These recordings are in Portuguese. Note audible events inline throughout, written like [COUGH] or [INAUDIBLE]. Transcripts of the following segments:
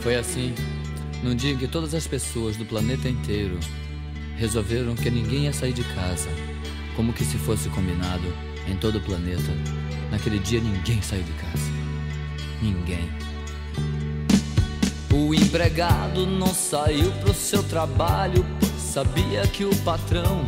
Foi assim, num dia em que todas as pessoas do planeta inteiro resolveram que ninguém ia sair de casa, como que se fosse combinado em todo o planeta. Naquele dia ninguém saiu de casa. Ninguém. O empregado não saiu pro seu trabalho, sabia que o patrão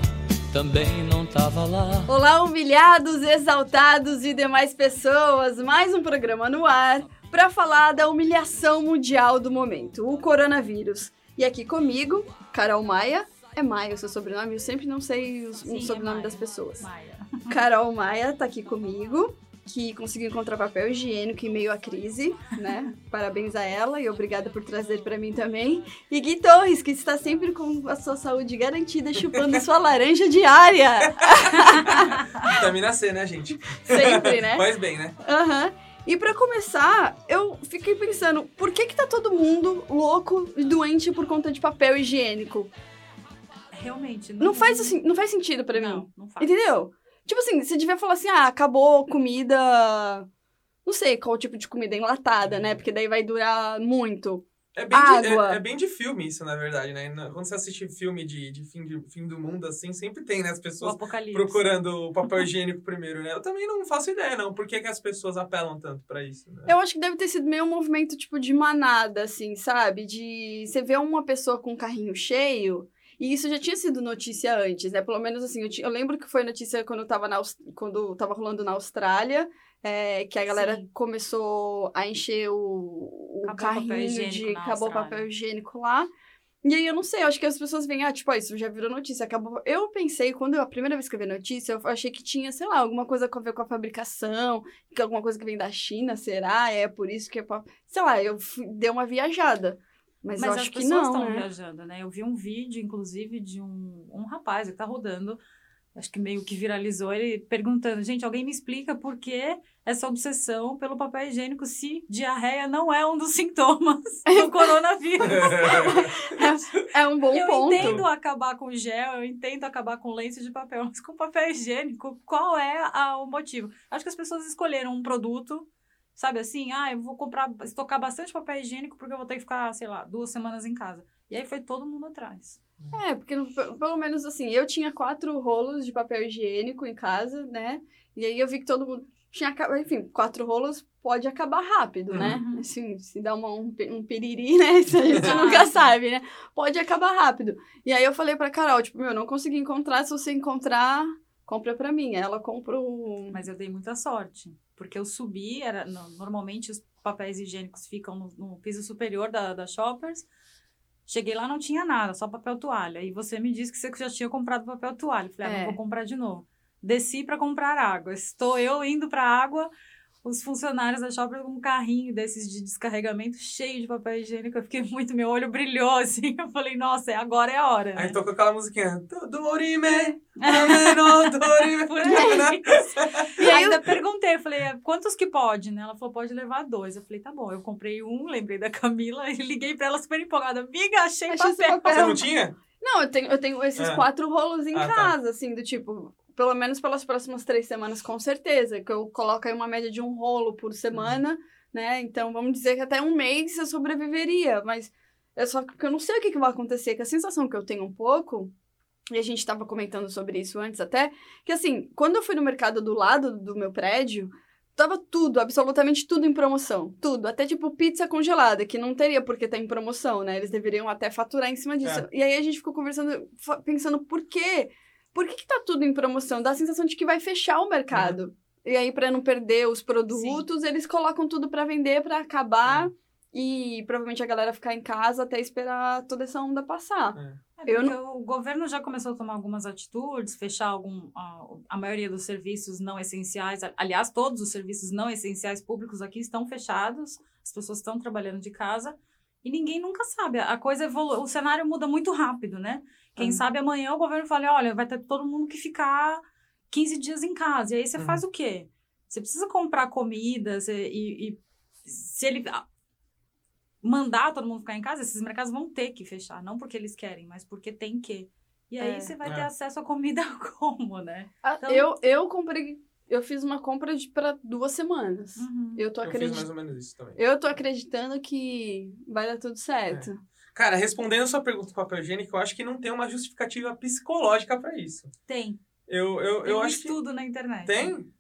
também não tava lá. Olá, humilhados, exaltados e demais pessoas. Mais um programa no ar para falar da humilhação mundial do momento, o coronavírus. E aqui comigo, Carol Maia. É Maia o seu sobrenome? Eu sempre não sei o, Sim, o sobrenome é das pessoas. Maia. [LAUGHS] Carol Maia tá aqui comigo, que conseguiu encontrar papel higiênico em meio à crise, né? [LAUGHS] Parabéns a ela e obrigada por trazer para mim também. E Gui Torres, que está sempre com a sua saúde garantida, chupando sua [LAUGHS] laranja diária. Vitamina C, né, gente? Sempre, né? Faz bem, né? Aham. E pra começar, eu fiquei pensando, por que que tá todo mundo louco e doente por conta de papel higiênico? Realmente. Não faz assim, não faz sentido pra mim. Não, não faz. Entendeu? Tipo assim, você devia falar assim, ah, acabou comida. Não sei qual tipo de comida enlatada, né? Porque daí vai durar muito. É bem, de, Água. é, é bem de filme isso, na verdade, né? Quando você assiste filme de, de, fim, de fim do mundo, assim, sempre tem, né? As O pessoas apocalipse. procurando o papel [LAUGHS] higiênico primeiro, né? Eu também não faço ideia, não. Por que, que as pessoas apelam tanto pra isso, né? Eu acho que deve ter sido meio um movimento, tipo, de manada, assim, sabe? De você vê uma pessoa com um carrinho cheio. E isso já tinha sido notícia antes, né? Pelo menos assim, eu, ti- eu lembro que foi notícia quando eu tava, na, Aus- quando tava rolando na Austrália, é, que a galera Sim. começou a encher o, o carrinho de. Acabou papel higiênico lá. E aí eu não sei, eu acho que as pessoas veem, ah, tipo, ó, isso já virou notícia, acabou. Eu pensei, quando eu, a primeira vez que eu vi a notícia, eu achei que tinha, sei lá, alguma coisa a ver com a fabricação, que alguma coisa que vem da China, será? É por isso que é. Sei lá, eu fui, dei uma viajada. Mas, Mas eu as acho que pessoas não, estão né? viajando, né? Eu vi um vídeo, inclusive, de um, um rapaz que tá rodando, acho que meio que viralizou, ele perguntando, gente, alguém me explica por que essa obsessão pelo papel higiênico se diarreia não é um dos [LAUGHS] sintomas do [LAUGHS] coronavírus? É um bom eu ponto. entendo acabar com gel, eu entendo acabar com lenço de papel, [LAUGHS] mas com papel higiênico, qual é a- o motivo? Acho que as pessoas escolheram um produto, sabe assim, ah, eu vou comprar, estocar bastante papel higiênico porque eu vou ter que ficar, sei lá, duas semanas em casa. E aí foi todo mundo atrás. É, porque pelo menos assim, eu tinha quatro rolos de papel higiênico em casa, né? E aí eu vi que todo mundo tinha, enfim, quatro rolos pode acabar rápido, né? Uhum. Assim, se dá uma, um, um piriri, né? [LAUGHS] Isso a gente nunca sabe, né? Pode acabar rápido. E aí eu falei pra Carol, tipo, meu, não consegui encontrar, se você encontrar, compra pra mim. Ela comprou. Mas eu dei muita sorte, porque eu subi, era no- normalmente os papéis higiênicos ficam no, no piso superior da, da Shoppers. Cheguei lá, não tinha nada, só papel toalha. E você me disse que você já tinha comprado papel toalha. Eu Falei, ah, É. não vou comprar de novo. Desci para comprar água. Estou eu indo para água, os funcionários da Shoppers com um carrinho desses de descarregamento cheio de papel higiênico. Eu fiquei muito, meu olho brilhou [LAUGHS] assim. Eu falei, nossa, é agora é a hora. Né? Aí tocou aquela musiquinha. Dorime, ameno, dorime. [LAUGHS] Por aí. [LAUGHS] E aí ainda perguntei, eu falei, quantos que pode, né? Ela falou, pode levar dois. Eu falei, tá bom. Eu comprei um, lembrei da Camila e liguei pra ela super empolgada. Amiga, achei, Achei papel. papel. Você não tinha? Não, eu tenho, eu tenho esses Ah. quatro rolos em Ah, tá. casa, assim, do tipo, pelo menos pelas próximas três semanas, com certeza. Que eu coloco aí uma média de um rolo por semana, né? Então vamos dizer que até um mês eu sobreviveria. Mas é só que eu não sei o que, que vai acontecer, que a sensação que eu tenho um pouco. E a gente tava comentando sobre isso antes até, que assim, quando eu fui no mercado do lado do meu prédio, tava tudo, absolutamente tudo em promoção. Tudo. Até tipo pizza congelada, que não teria por que estar em promoção, né? Eles deveriam até faturar em cima disso. É. E aí a gente ficou conversando, pensando por quê? Por que, que tá tudo em promoção? Dá a sensação de que vai fechar o mercado. E aí, pra não perder os produtos, eles colocam tudo pra vender, pra acabar. e provavelmente a galera ficar em casa até esperar toda essa onda passar. É. É, Eu porque o governo já começou a tomar algumas atitudes, fechar algum, a, a maioria dos serviços não essenciais. Aliás, todos os serviços não essenciais públicos aqui estão fechados, as pessoas estão trabalhando de casa e ninguém nunca sabe. A coisa evolui, o cenário muda muito rápido, né? Quem Uhum. sabe amanhã o governo fala: olha, vai ter todo mundo que ficar 15 dias em casa. E aí você Uhum. faz o quê? Você precisa comprar comida você- e, e se ele ah, mandar todo mundo ficar em casa, esses mercados vão ter que fechar. Não porque eles querem, mas porque tem que. E aí É. você vai É. ter acesso à comida [LAUGHS] como, né? Ah, Então- Eu, eu comprei. Eu fiz uma compra de para duas semanas. Uhum. Eu tô Eu fiz acreditando. mais ou menos isso também. Eu tô acreditando que vai dar tudo certo. Cara, respondendo a sua pergunta do papel higiênico, eu acho que não tem uma justificativa psicológica pra isso. Tem. Eu, eu, Tem eu um acho que. estudo na internet. Tem?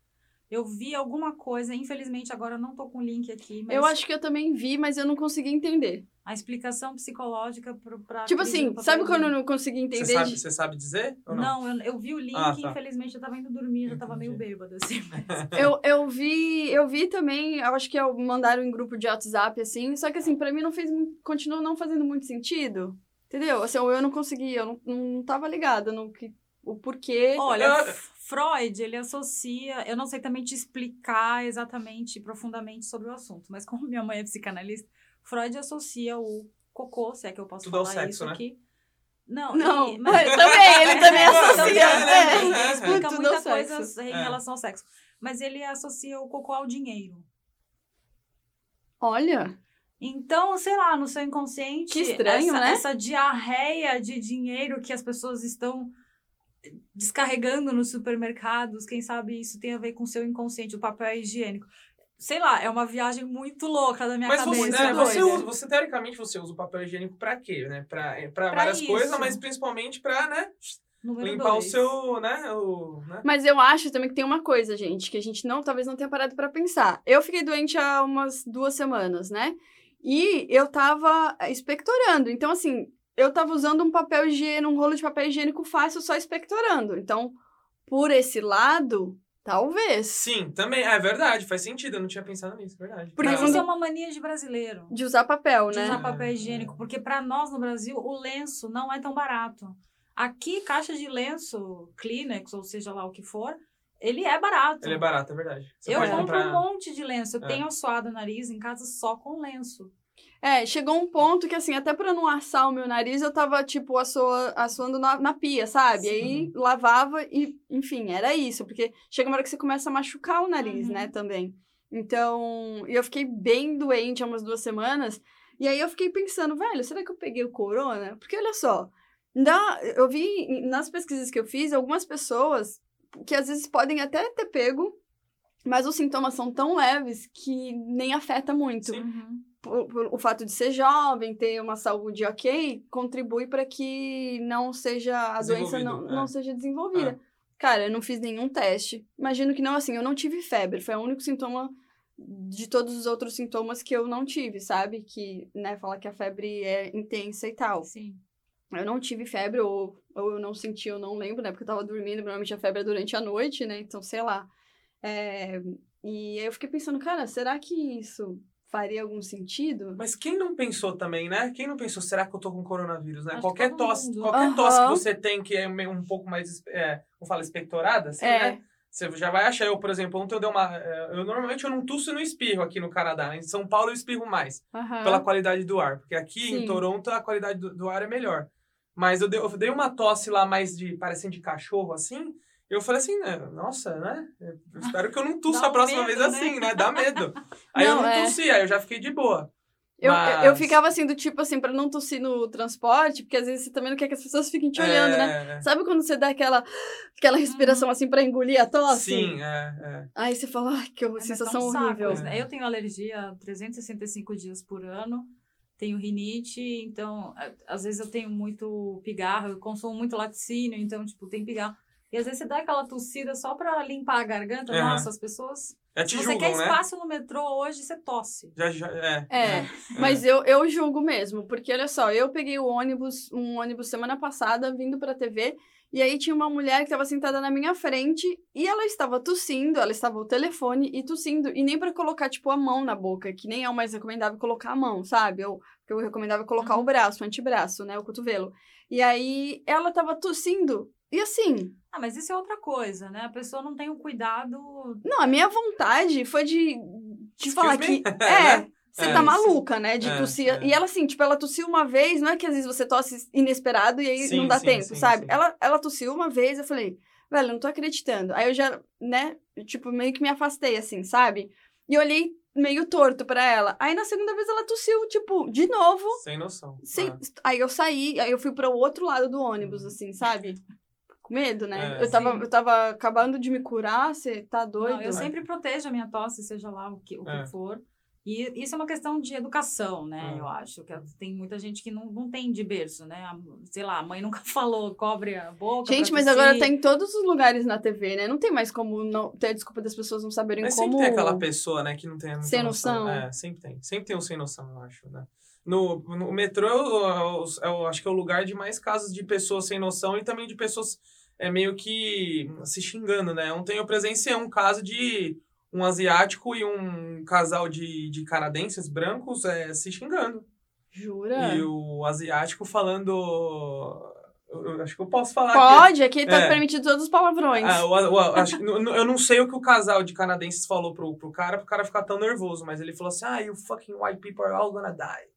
Eu vi alguma coisa, infelizmente agora eu não tô com o link aqui, mas Eu acho que eu também vi, mas eu não consegui entender. A explicação psicológica pro, pra tipo assim, sabe quando eu não consegui Você entender? sabe, de- você sabe dizer? Ou não? Não, eu, eu vi o link, Ah, tá. infelizmente eu tava indo dormir, já tava meio bêbada, assim. [LAUGHS] Eu, eu vi, eu vi também, eu acho que eu mandaram em grupo de WhatsApp, assim, só que assim, pra mim não fez, continua não fazendo muito sentido. Entendeu? Assim, eu não consegui, eu não, não tava ligada no que, o porquê. Olha, Freud, ele associa, eu não sei também te explicar exatamente, profundamente sobre o assunto, mas como minha mãe é psicanalista, Freud associa o cocô, se é que eu posso Tudo ao falar sexo, isso né? aqui. Não, Não, e- [LAUGHS] mas também, ele [LAUGHS] também É, associa. também, é. Ele explica Tudo muita coisa sexo. em É. relação ao sexo. Mas ele associa o cocô ao dinheiro. Olha, Então, sei lá, no seu inconsciente, Que estranho, essa, né? essa diarreia de dinheiro que as pessoas estão descarregando nos supermercados, quem sabe isso tem a ver com o seu inconsciente, o papel higiênico. Sei lá, é uma viagem muito louca da minha Mas você, cabeça. é, você, doida. usa, você, teoricamente, você usa o papel higiênico pra quê, né? Pra, pra, Pra várias isso. coisas, mas principalmente pra, né? Número limpar dois. o seu, né? O, né? mas eu acho também que tem uma coisa, gente, que a gente não, talvez não tenha parado pra pensar. Eu fiquei doente há umas duas semanas, né? E eu tava expectorando. Então, assim, eu tava usando um papel higiênico, um rolo de papel higiênico fácil só expectorando. Então, por esse lado, talvez. Sim, também. É verdade, faz sentido. Eu não tinha pensado nisso, é verdade. Porque Mas isso é uma mania de brasileiro. De usar papel, de né? usar papel É, higiênico, porque para nós no Brasil o lenço não é tão barato. Aqui, caixa de lenço, Kleenex, ou seja lá o que for, ele é barato. Ele é barato, é verdade. Você eu compro comprar. um monte de lenço. Eu É. tenho suado o nariz em casa só com lenço. É, chegou um ponto que, assim, até pra não assar o meu nariz, eu tava, tipo, assoa, assoando na, na pia, sabe? Aí lavava e, enfim, era isso. Porque chega uma hora que você começa a machucar o nariz, Uhum. né, também. Então, eu fiquei bem doente há umas duas semanas. E aí eu fiquei pensando, velho, será que eu peguei o corona? Porque olha só, na, eu vi nas pesquisas que eu fiz, algumas pessoas que às vezes podem até ter pego, mas os sintomas são tão leves que nem afeta muito Sim. Por- por- o fato de ser jovem, ter uma saúde ok, contribui para que não seja a doença não, é. não seja desenvolvida. Cara, eu não fiz nenhum teste. Imagino que não, assim, eu não tive febre. Foi o único sintoma de todos os outros sintomas que eu não tive, sabe? Que, né, fala que a febre é intensa e tal. Sim. Eu não tive febre, ou, ou eu não senti, eu não lembro, né? Porque eu tava dormindo, normalmente a febre é durante a noite, né? Então, sei lá. É, E aí eu fiquei pensando, cara, será que isso faria algum sentido? Mas quem não pensou também, né? Quem não pensou, será que eu tô com coronavírus, né? Acho que qualquer tosse, mundo. qualquer tosse que você tem que é meio- um pouco mais, é, como fala, expectorada, assim, É. né? Você já vai achar, eu, por exemplo, ontem eu dei uma. é, Eu normalmente eu não tuço e não espirro aqui no Canadá. Em São Paulo eu espirro mais. Aham. pela qualidade do ar. Porque aqui Sim. em Toronto a qualidade do, do ar é melhor. Mas eu dei, eu dei uma tosse lá mais de, parecendo de cachorro, assim. Eu falei assim, né, nossa, né? Eu espero que eu não [LAUGHS] tussa a próxima medo, vez né? assim, né? Dá medo. [LAUGHS] Aí eu Não, não é. tossi, aí eu já fiquei de boa. Eu, Mas- eu ficava assim, do tipo assim, pra não tossir no transporte, porque às vezes você também não quer que as pessoas fiquem te olhando, né? É, Sabe quando você dá aquela, aquela respiração assim pra engolir a tosse? Sim, é, é. Aí você fala, ai, que É, mas sensação saco, horrível. né? Eu tenho alergia 365 dias por ano, tenho rinite, então às vezes eu tenho muito pigarro, eu consumo muito laticínio, então, tipo, tem pigarro. E às vezes você dá aquela tossida só pra limpar a garganta. Aham. Nossa, as pessoas. É Se você quer julgam, né? espaço no metrô hoje, você tosse. Já, já, é, É, mas eu, eu julgo mesmo, porque olha só, eu peguei o ônibus, um ônibus semana passada, vindo pra TV, E aí tinha uma mulher que estava sentada na minha frente e ela estava tossindo, ela estava ao telefone e tossindo. E nem para colocar, tipo, a mão na boca, que nem é o mais recomendável colocar a mão, sabe? Eu, eu recomendava colocar Uhum. o braço, o antebraço, né? O cotovelo. E aí ela tava tossindo. E assim, Ah, mas isso é outra coisa, né? A pessoa não tem o cuidado. não, a minha vontade foi de, de falar me? que. [LAUGHS] É, É. né? Você É, tá sim. maluca, né? De É, tossir. é. E ela, assim, tipo, ela tossiu uma vez, não é que às vezes você tosse inesperado e aí Sim, não dá sim, tempo, sim, sabe? sim. Ela, ela tossiu uma vez, eu falei, velho, eu não tô acreditando. Aí eu já, né, tipo, meio que me afastei, assim, sabe? E olhei meio torto pra ela. Aí na segunda vez ela tossiu, tipo, de novo. Sem noção. Sem... Ah. Aí eu saí, aí eu fui para o outro lado do ônibus, assim, sabe? Com medo, né? É, eu, tava, sim. eu tava acabando de me curar, você tá doido? Não, eu sempre protejo a minha tosse, seja lá o que, o que É. for. E isso é uma questão de educação, né? É. Eu acho. que Tem muita gente que não, não tem de berço, né? A- Sei lá, a mãe nunca [LAUGHS] falou, cobre a boca. Gente, mas agora tá em todos os lugares na TV, né? Não tem mais como não ter a desculpa das pessoas não saberem Mas como. sempre tem aquela pessoa, né, que não tem Sem noção. É, sempre tem. Sempre tem um sem noção, eu acho, né? No, no metrô, eu, eu- eu acho que é o lugar de mais casos de pessoas sem noção e também de pessoas é, meio que se xingando, né? Ontem eu presenciei um caso de um asiático e um casal de, de canadenses brancos é, se xingando. Jura? E o asiático falando... Eu, acho que eu posso falar aqui. Pode, aqui tá É. permitido todos os palavrões. Ah, o- o- acho eu não sei o que o casal de canadenses falou pro, pro cara, pro cara ficar tão nervoso, mas ele falou assim: ah, you fucking white people are all gonna die.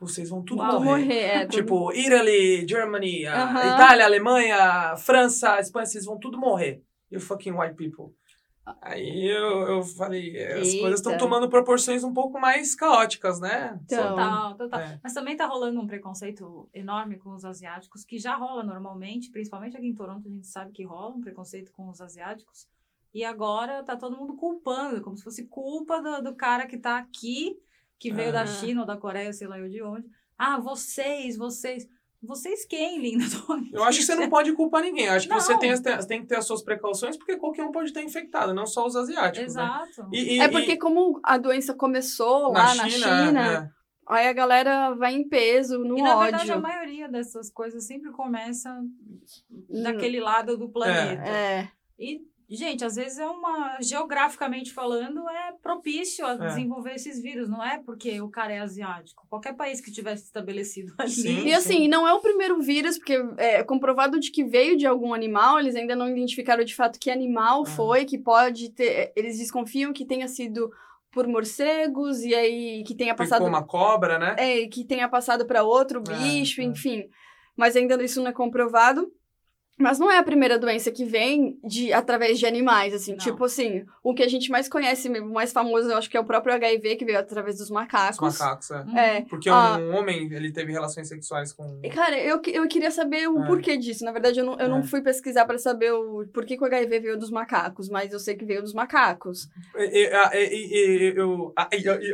Vocês vão tudo Tudo morrer. morrer, [LAUGHS] é. tudo- Tipo, Italy, Germany, ah, Aham. Itália, Alemanha, França, Espanha, vocês vão tudo morrer. You fucking white people. Aí eu, eu falei, as Eita. coisas estão tomando proporções um pouco mais caóticas, né? Então. Total, total. É. Mas também tá rolando um preconceito enorme com os asiáticos, que já rola normalmente, principalmente aqui em Toronto, a gente sabe que rola um preconceito com os asiáticos. E agora tá todo mundo culpando, como se fosse culpa do, do cara que tá aqui, que veio da. China ou da Coreia, sei lá eu de onde. Ah, vocês, vocês. Vocês quem, linda? [LAUGHS] Eu acho que você não pode culpar ninguém. Eu acho que você Não. tem, as- tem que ter as suas precauções, porque qualquer um pode estar infectado, não só os asiáticos, né? Exato. E- e- É e- porque como a doença começou lá na China, é. aí a galera vai em peso, no E na ódio. verdade, a maioria dessas coisas sempre começa Hum, daquele lado do planeta. É. E, gente, às vezes é uma. Geograficamente falando, é propício a É. desenvolver esses vírus, não é porque o cara é asiático. Qualquer país que tivesse estabelecido ali. Sim. E assim, não é o primeiro vírus, porque é comprovado de que veio de algum animal, eles ainda não identificaram de fato que animal Ah. foi, que pode ter. Eles desconfiam que tenha sido por morcegos, e aí que tenha passado. Picou uma cobra, né? É, que tenha passado para outro É, bicho, é. enfim. Mas ainda isso não é comprovado. Mas não é a primeira doença que vem de através de animais, assim. Não. Tipo assim, o que a gente mais conhece, o mais famoso, eu acho que é o próprio HIV, que veio através dos Os macacos. macacos, é. Uhum. É. Porque Ah. um homem, ele teve relações sexuais com... Cara, eu, eu queria saber o É. porquê disso. Na verdade, eu não, eu É. não fui pesquisar pra saber o porquê que o HIV veio dos macacos, mas eu sei que veio dos macacos. Eu...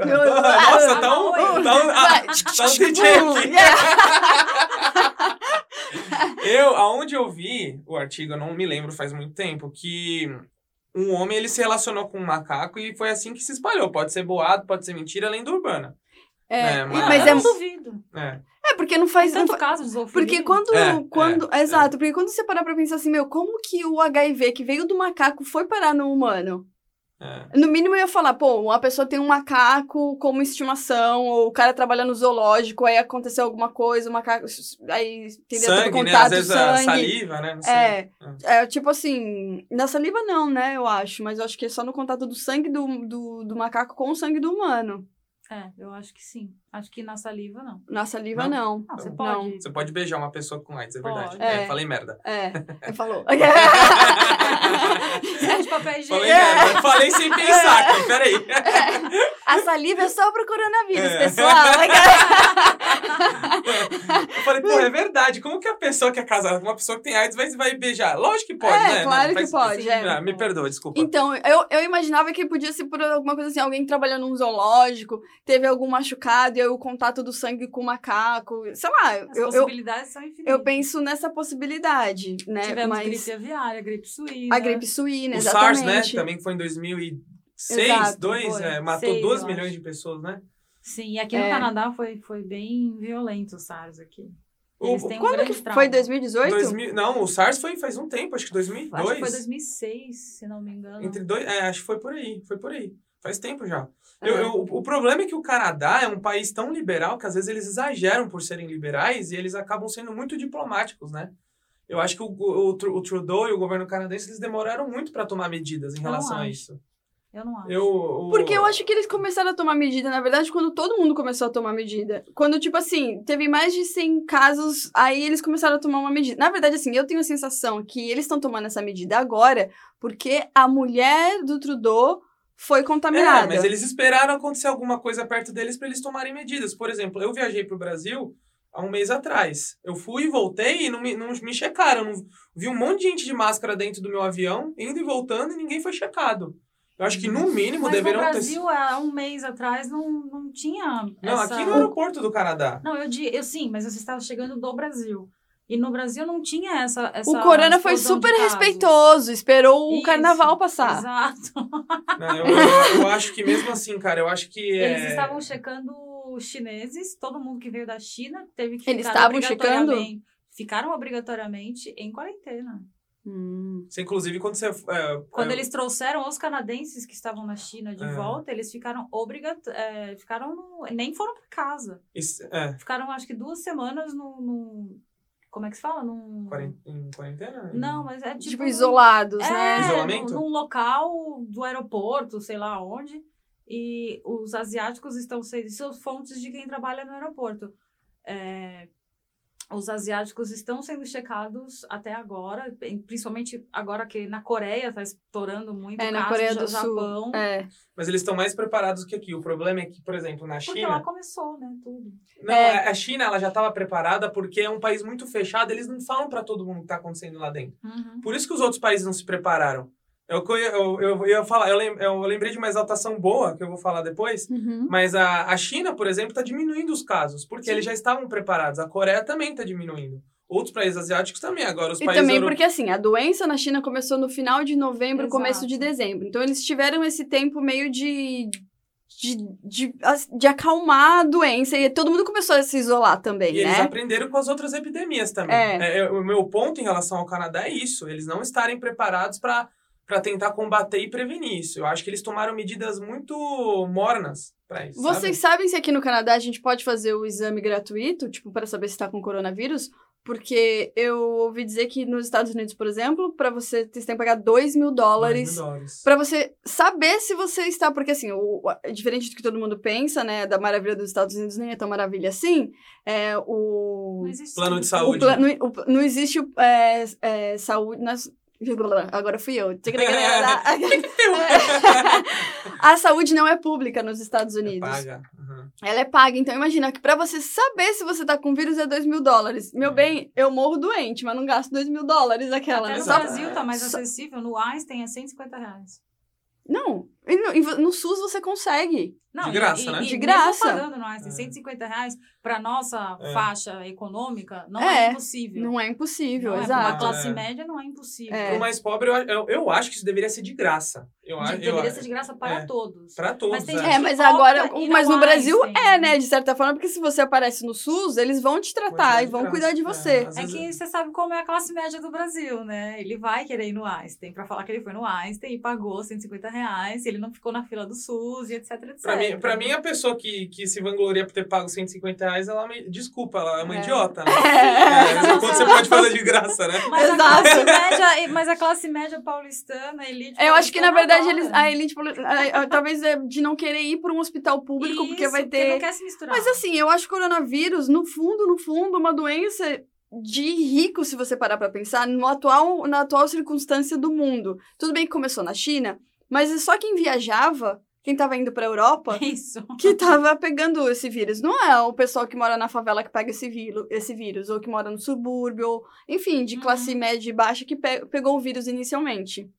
Nossa, tá um... Tá um, tá um DJ aqui. Eu, aonde eu vi o artigo, eu não me lembro faz muito tempo, que um homem, ele se relacionou com um macaco e foi assim que se espalhou. Pode ser boato, pode ser mentira, lenda urbana. É, É, mas- mas eu é, não duvido. É. é porque não faz. Não Tanto fa- caso de zoofilia. porque quando. É, quando é, exato, porque quando você parar pra pensar assim, meu, como que o HIV que veio do macaco foi parar no humano? É. No mínimo eu ia falar, pô, uma pessoa tem um macaco como estimação, ou o cara trabalha no zoológico, aí aconteceu alguma coisa, o macaco. Aí? Teve Sangue, né? contato, Às vezes a sangue. saliva, né? Sei. É, é, tipo assim, na saliva não, né, eu acho, mas eu acho que é só no contato do sangue do, do, do macaco com o sangue do humano. É, eu acho que sim. Acho que na saliva, não. Na saliva, Não? não. Não, você Não. pode. Você pode beijar uma pessoa com AIDS, é verdade. Pode. É, É. falei merda. É, [LAUGHS] ele falou. [LAUGHS] De papel higiênico. Falei merda. Falei sem pensar aqui, peraí. A saliva é só pro coronavírus, É. pessoal. [LAUGHS] Eu falei, pô, é verdade. Como que a pessoa que é casada com uma pessoa que tem AIDS vai, vai beijar? Lógico que pode, É, né? claro que faz- pode, é. Ah, me perdoa, desculpa. Então, eu, eu imaginava que podia ser por alguma coisa assim, alguém trabalhando num zoológico, teve algum machucado, e aí o contato do sangue com o macaco, sei lá, As eu, eu, possibilidades são infinitas. eu penso nessa possibilidade, né? Tivemos Mas gripe aviária, gripe suína. a gripe suína, o exatamente. SARS, né? Também foi em 2006, Exato, 2, foi. é, matou Seis, 2 eu milhões acho. de pessoas, né? Sim, e aqui no É. Canadá foi, foi bem violento o SARS aqui. O- um Quando que trauma. foi? 2018? 2000 não, o SARS foi faz um tempo, acho que 2002. Acho que foi 2006, se não me engano. Entre dois, é, acho que foi por aí, foi por aí. Faz tempo já. É. Eu- eu- o problema é que o Canadá é um país tão liberal que às vezes eles exageram por serem liberais e eles acabam sendo muito diplomáticos, né? Eu acho que o, o, o Trudeau e o governo canadense eles demoraram muito para tomar medidas em relação a isso. Eu não acho. Eu, o- Porque eu acho que eles começaram a tomar medida, na verdade, quando todo mundo começou a tomar medida. Quando, tipo assim, teve mais de 100 casos, aí eles começaram a tomar uma medida. Na verdade, assim, eu tenho a sensação que eles estão tomando essa medida agora porque a mulher do Trudeau foi contaminada. É, mas eles esperaram acontecer alguma coisa perto deles para eles tomarem medidas. Por exemplo, eu viajei para o Brasil há um mês atrás. Eu fui e voltei e não me, não me checaram. Não, vi um monte de gente de máscara dentro do meu avião, indo e voltando, e ninguém foi checado. Eu acho que no mínimo Mas deveriam no ter. Brasil, há um mês atrás, não, não tinha Não, essa... aqui no aeroporto do Canadá. Não, eu, eu sim, mas você estava chegando do Brasil. E no Brasil não tinha essa. essa O Corona foi super respeitoso, esperou o Isso, carnaval passar. Exato. Não, eu, eu- eu acho que mesmo assim, cara, eu acho que. Eles é- estavam checando os chineses, todo mundo que veio da China teve que Eles ficar estavam checando? Ficaram obrigatoriamente em quarentena. Hum. Você, inclusive, quando você. é, Quando é, eles trouxeram os canadenses que estavam na China de É. volta, eles ficaram obrigatórios. ficaram no- nem foram para casa. isso- é, Ficaram, acho que, duas semanas no. no- como é que se fala? Num... em quarentena? Não, mas é tipo. Tipo, isolados, é, né? Isolamento? Num, num local do aeroporto, sei lá onde. E os asiáticos estão sendo. São fontes de quem trabalha no aeroporto. É, os asiáticos estão sendo checados até agora, principalmente agora que na Coreia está estourando muito É, na caso, Coreia do Sul. Japão. É. Mas eles estão mais preparados que aqui. O problema é que, por exemplo, na Porque China. lá começou, né, tudo. Não, É. a China ela já estava preparada porque é um país muito fechado, eles não falam para todo mundo o que está acontecendo lá dentro. Uhum. Por isso que os outros países não se prepararam. Eu, eu, eu, eu, ia falar, eu, lem- eu lembrei de uma exaltação boa, que eu vou falar depois, Uhum. mas a, a China, por exemplo, está diminuindo os casos, porque Sim. eles já estavam preparados. A Coreia também está diminuindo. Outros países asiáticos também. Agora, os E países também euro- porque, assim, a doença na China começou no final de novembro, Exato. começo de dezembro. Então, eles tiveram esse tempo meio de, de, de, de acalmar a doença. E todo mundo começou a se isolar também, E eles né? aprenderam com as outras epidemias também. É. É, o meu ponto em relação ao Canadá é isso. Eles não estarem preparados para para tentar combater e prevenir isso. Eu acho que eles tomaram medidas muito mornas para isso. Vocês sabe? sabem se aqui no Canadá a gente pode fazer o exame gratuito, tipo, para saber se tá com coronavírus? Porque eu ouvi dizer que nos Estados Unidos, por exemplo, para você, vocês têm que pagar 2 mil dólares Dois mil dólares. Pra você saber se você está. Porque, assim, o, o- diferente do que todo mundo pensa, né? Da maravilha dos Estados Unidos nem é tão maravilha assim. É, o. Não existe Plano de saúde. o o- não existe é, é, saúde. Nas, agora fui eu. [LAUGHS] [LAUGHS] A saúde não é pública nos Estados Unidos. Paga. Uhum. Ela é paga. Então, imagina que pra você saber se você tá com vírus é 2 mil dólares. Meu Uhum. bem, eu morro doente, mas não gasto 2 mil dólares aquela. Até né? no Só- Brasil tá mais só- acessível. No Einstein é 150 reais. Não. E no, e no SUS você consegue. Não, De graça, e, né? E De graça. pagando no Einstein, É. 150 reais pra nossa É. faixa econômica, não É, é, impossível. Não é impossível, Não é, exato. classe É. média não é impossível. É. Pro mais pobre, eu, eu, eu acho que isso deveria ser de graça. Eu, De- acho- eu, deveria ser de graça para é. todos. Pra todos. Mas tem é. É, mas agora. Mas no Brasil Einstein. é, né? De certa forma, porque se você aparece no SUS, eles vão te tratar e vão graça. cuidar de É, você. É vezes- que você sabe como é a classe média do Brasil, né? Ele vai querer ir no Einstein pra falar que ele foi no Einstein e pagou 150 reais, ele não ficou na fila do SUS e etc, etc. Pra mim, pra mim, a pessoa que, que se vangloria por ter pago 150 reais, ela me... Desculpa, ela é uma É. idiota, né? [LAUGHS] É. É, quando você pode fazer de graça, né? Mas a, Exato. classe média, mas a classe média paulistana, a elite Eu acho que, na paulistana verdade, eles, a elite. a- a- Talvez é de não querer ir para um hospital público, porque Isso, vai porque ter. não quer se misturar. Mas assim, eu acho que o coronavírus, no fundo, no fundo, uma doença de rico, se você parar pra pensar, no atual, na atual circunstância do mundo. Tudo bem que começou na China, mas é só quem viajava, quem tava indo pra Europa, [LAUGHS] Isso. que tava pegando esse vírus. Não é o pessoal que mora na favela que pega esse, vírus, esse vírus, ou que mora no subúrbio, ou, enfim, de classe Uhum. média e baixa que pe- pegou o vírus inicialmente.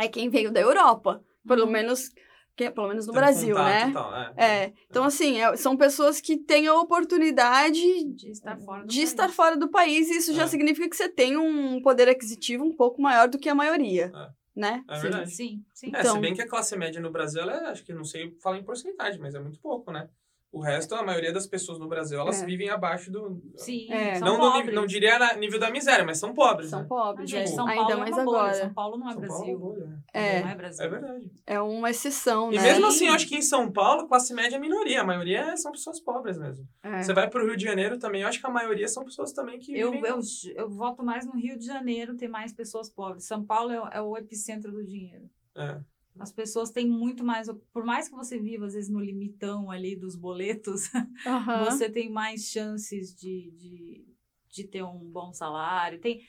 É quem veio da Europa, pelo Uhum. menos, que, pelo menos no Tem Brasil, contato né? e tal, é. É, então assim, é- são pessoas que têm a oportunidade De estar fora do de país. estar fora do país e isso já É. significa que você tem um poder aquisitivo um pouco maior do que a maioria, É. né? É Sim. verdade. Sim, sim. É, Então- se bem que a classe média no Brasil, ela é, acho que não sei falar em porcentagem, mas é muito pouco, né? O resto, a maioria das pessoas no Brasil, elas É. vivem abaixo do. Sim, É. Não, não diria na nível da miséria, mas são pobres. São né? pobres, Gente, é. São Paulo ainda é mais bolha. agora. São Paulo não é São Brasil. Paulo. É. Não é Brasil. É verdade. É uma exceção, E né? mesmo Sim. assim, eu acho que em São Paulo, classe média é minoria. A maioria são pessoas pobres mesmo. É. Você vai pro Rio de Janeiro também, eu acho que a maioria são pessoas também que. Eu, vivem- eu, eu voto mais no Rio de Janeiro, ter mais pessoas pobres. São Paulo é, o- é o epicentro do dinheiro. É. As pessoas têm muito mais. Por mais que você viva, às vezes, no limitão ali dos boletos, [LAUGHS] Aham. você tem mais chances de, de, de ter um bom salário. Tem...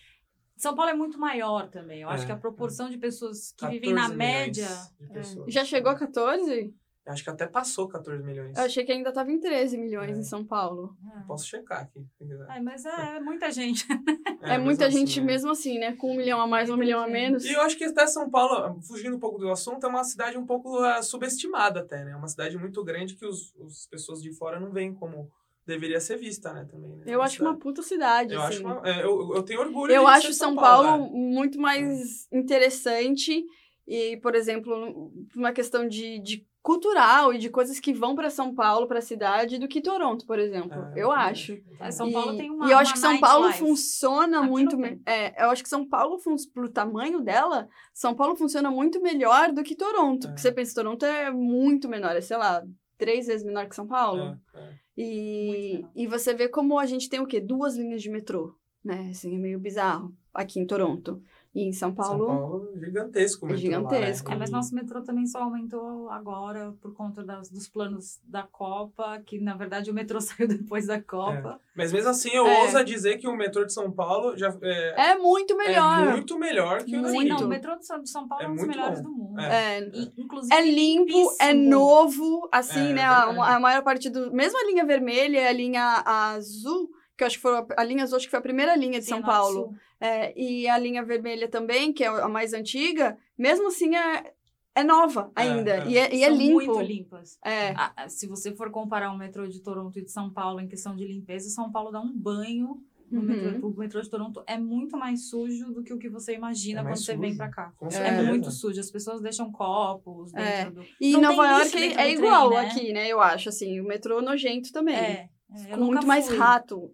São Paulo é muito maior também. Eu acho É, que a proporção de pessoas que 14 vivem na média. É. Já chegou a 14? Eu Acho que até passou 14 milhões. Eu achei que ainda tava em 13 milhões É. em São Paulo. Posso checar aqui. se quiser. É, mas é, muita gente. [LAUGHS] É, mas muita assim, gente né? mesmo assim, né? Com um milhão a mais, um milhão a menos. E eu acho que até São Paulo, fugindo um pouco do assunto, é uma cidade um pouco ah, subestimada até, né? É uma cidade muito grande que os, as pessoas de fora não veem como deveria ser vista, né? Também, né? Eu acho uma puta cidade, Eu, assim. acho uma- é, eu, eu tenho orgulho Eu de acho ser São Paulo é. muito mais interessante e, por exemplo, uma questão de, de cultural e de coisas que vão para São Paulo, para a cidade, do que Toronto, por exemplo. É, eu acho. É, São e, Paulo tem uma. e eu acho que São Paulo nightlife. funciona Aqui muito. É, eu acho que São Paulo, pro tamanho dela, São Paulo funciona muito melhor do que Toronto. É. Porque você pensa, Toronto é muito menor, é, sei lá, três vezes menor que São Paulo. É, é. E, e você vê como a gente tem o quê? Duas linhas de metrô, né? Assim, é meio bizarro aqui em Toronto. E em São Paulo, São Paulo gigantesco. o É metrô lá, né? gigantesco. É, mas nosso metrô também só aumentou agora por conta das, dos planos da Copa, que na verdade o metrô [LAUGHS] saiu depois da Copa. Mas mesmo assim, eu É. ouso dizer que o metrô de São Paulo já é, é muito melhor. é muito melhor que o. Sim, não, o metrô de São, de São Paulo é, É um dos muito melhores bom. do mundo. É. É, E, inclusive, é limpo, é novo, assim, É, né? A, a maior parte do. Mesmo a linha vermelha e a linha azul, que eu acho que foi a, a linha azul, acho que foi a primeira linha de Sim, São Paulo. Sul. É, e a linha vermelha também, que é a mais antiga, mesmo assim é, é nova É, ainda. é. E é, e é São limpo. muito limpas. É. Ah, se você for comparar o metrô de Toronto e de São Paulo em questão de limpeza, São Paulo dá um banho no Uhum. metrô. O metrô de Toronto é muito mais sujo do que o que você imagina É quando mais você vem sujo. pra cá. Com É, muito sujo. As pessoas deixam copos É. dentro do. E Não Nova York é do trem, igual né? aqui, né? Eu acho, assim. O metrô nojento também. É. é, com muito mais fui. rato.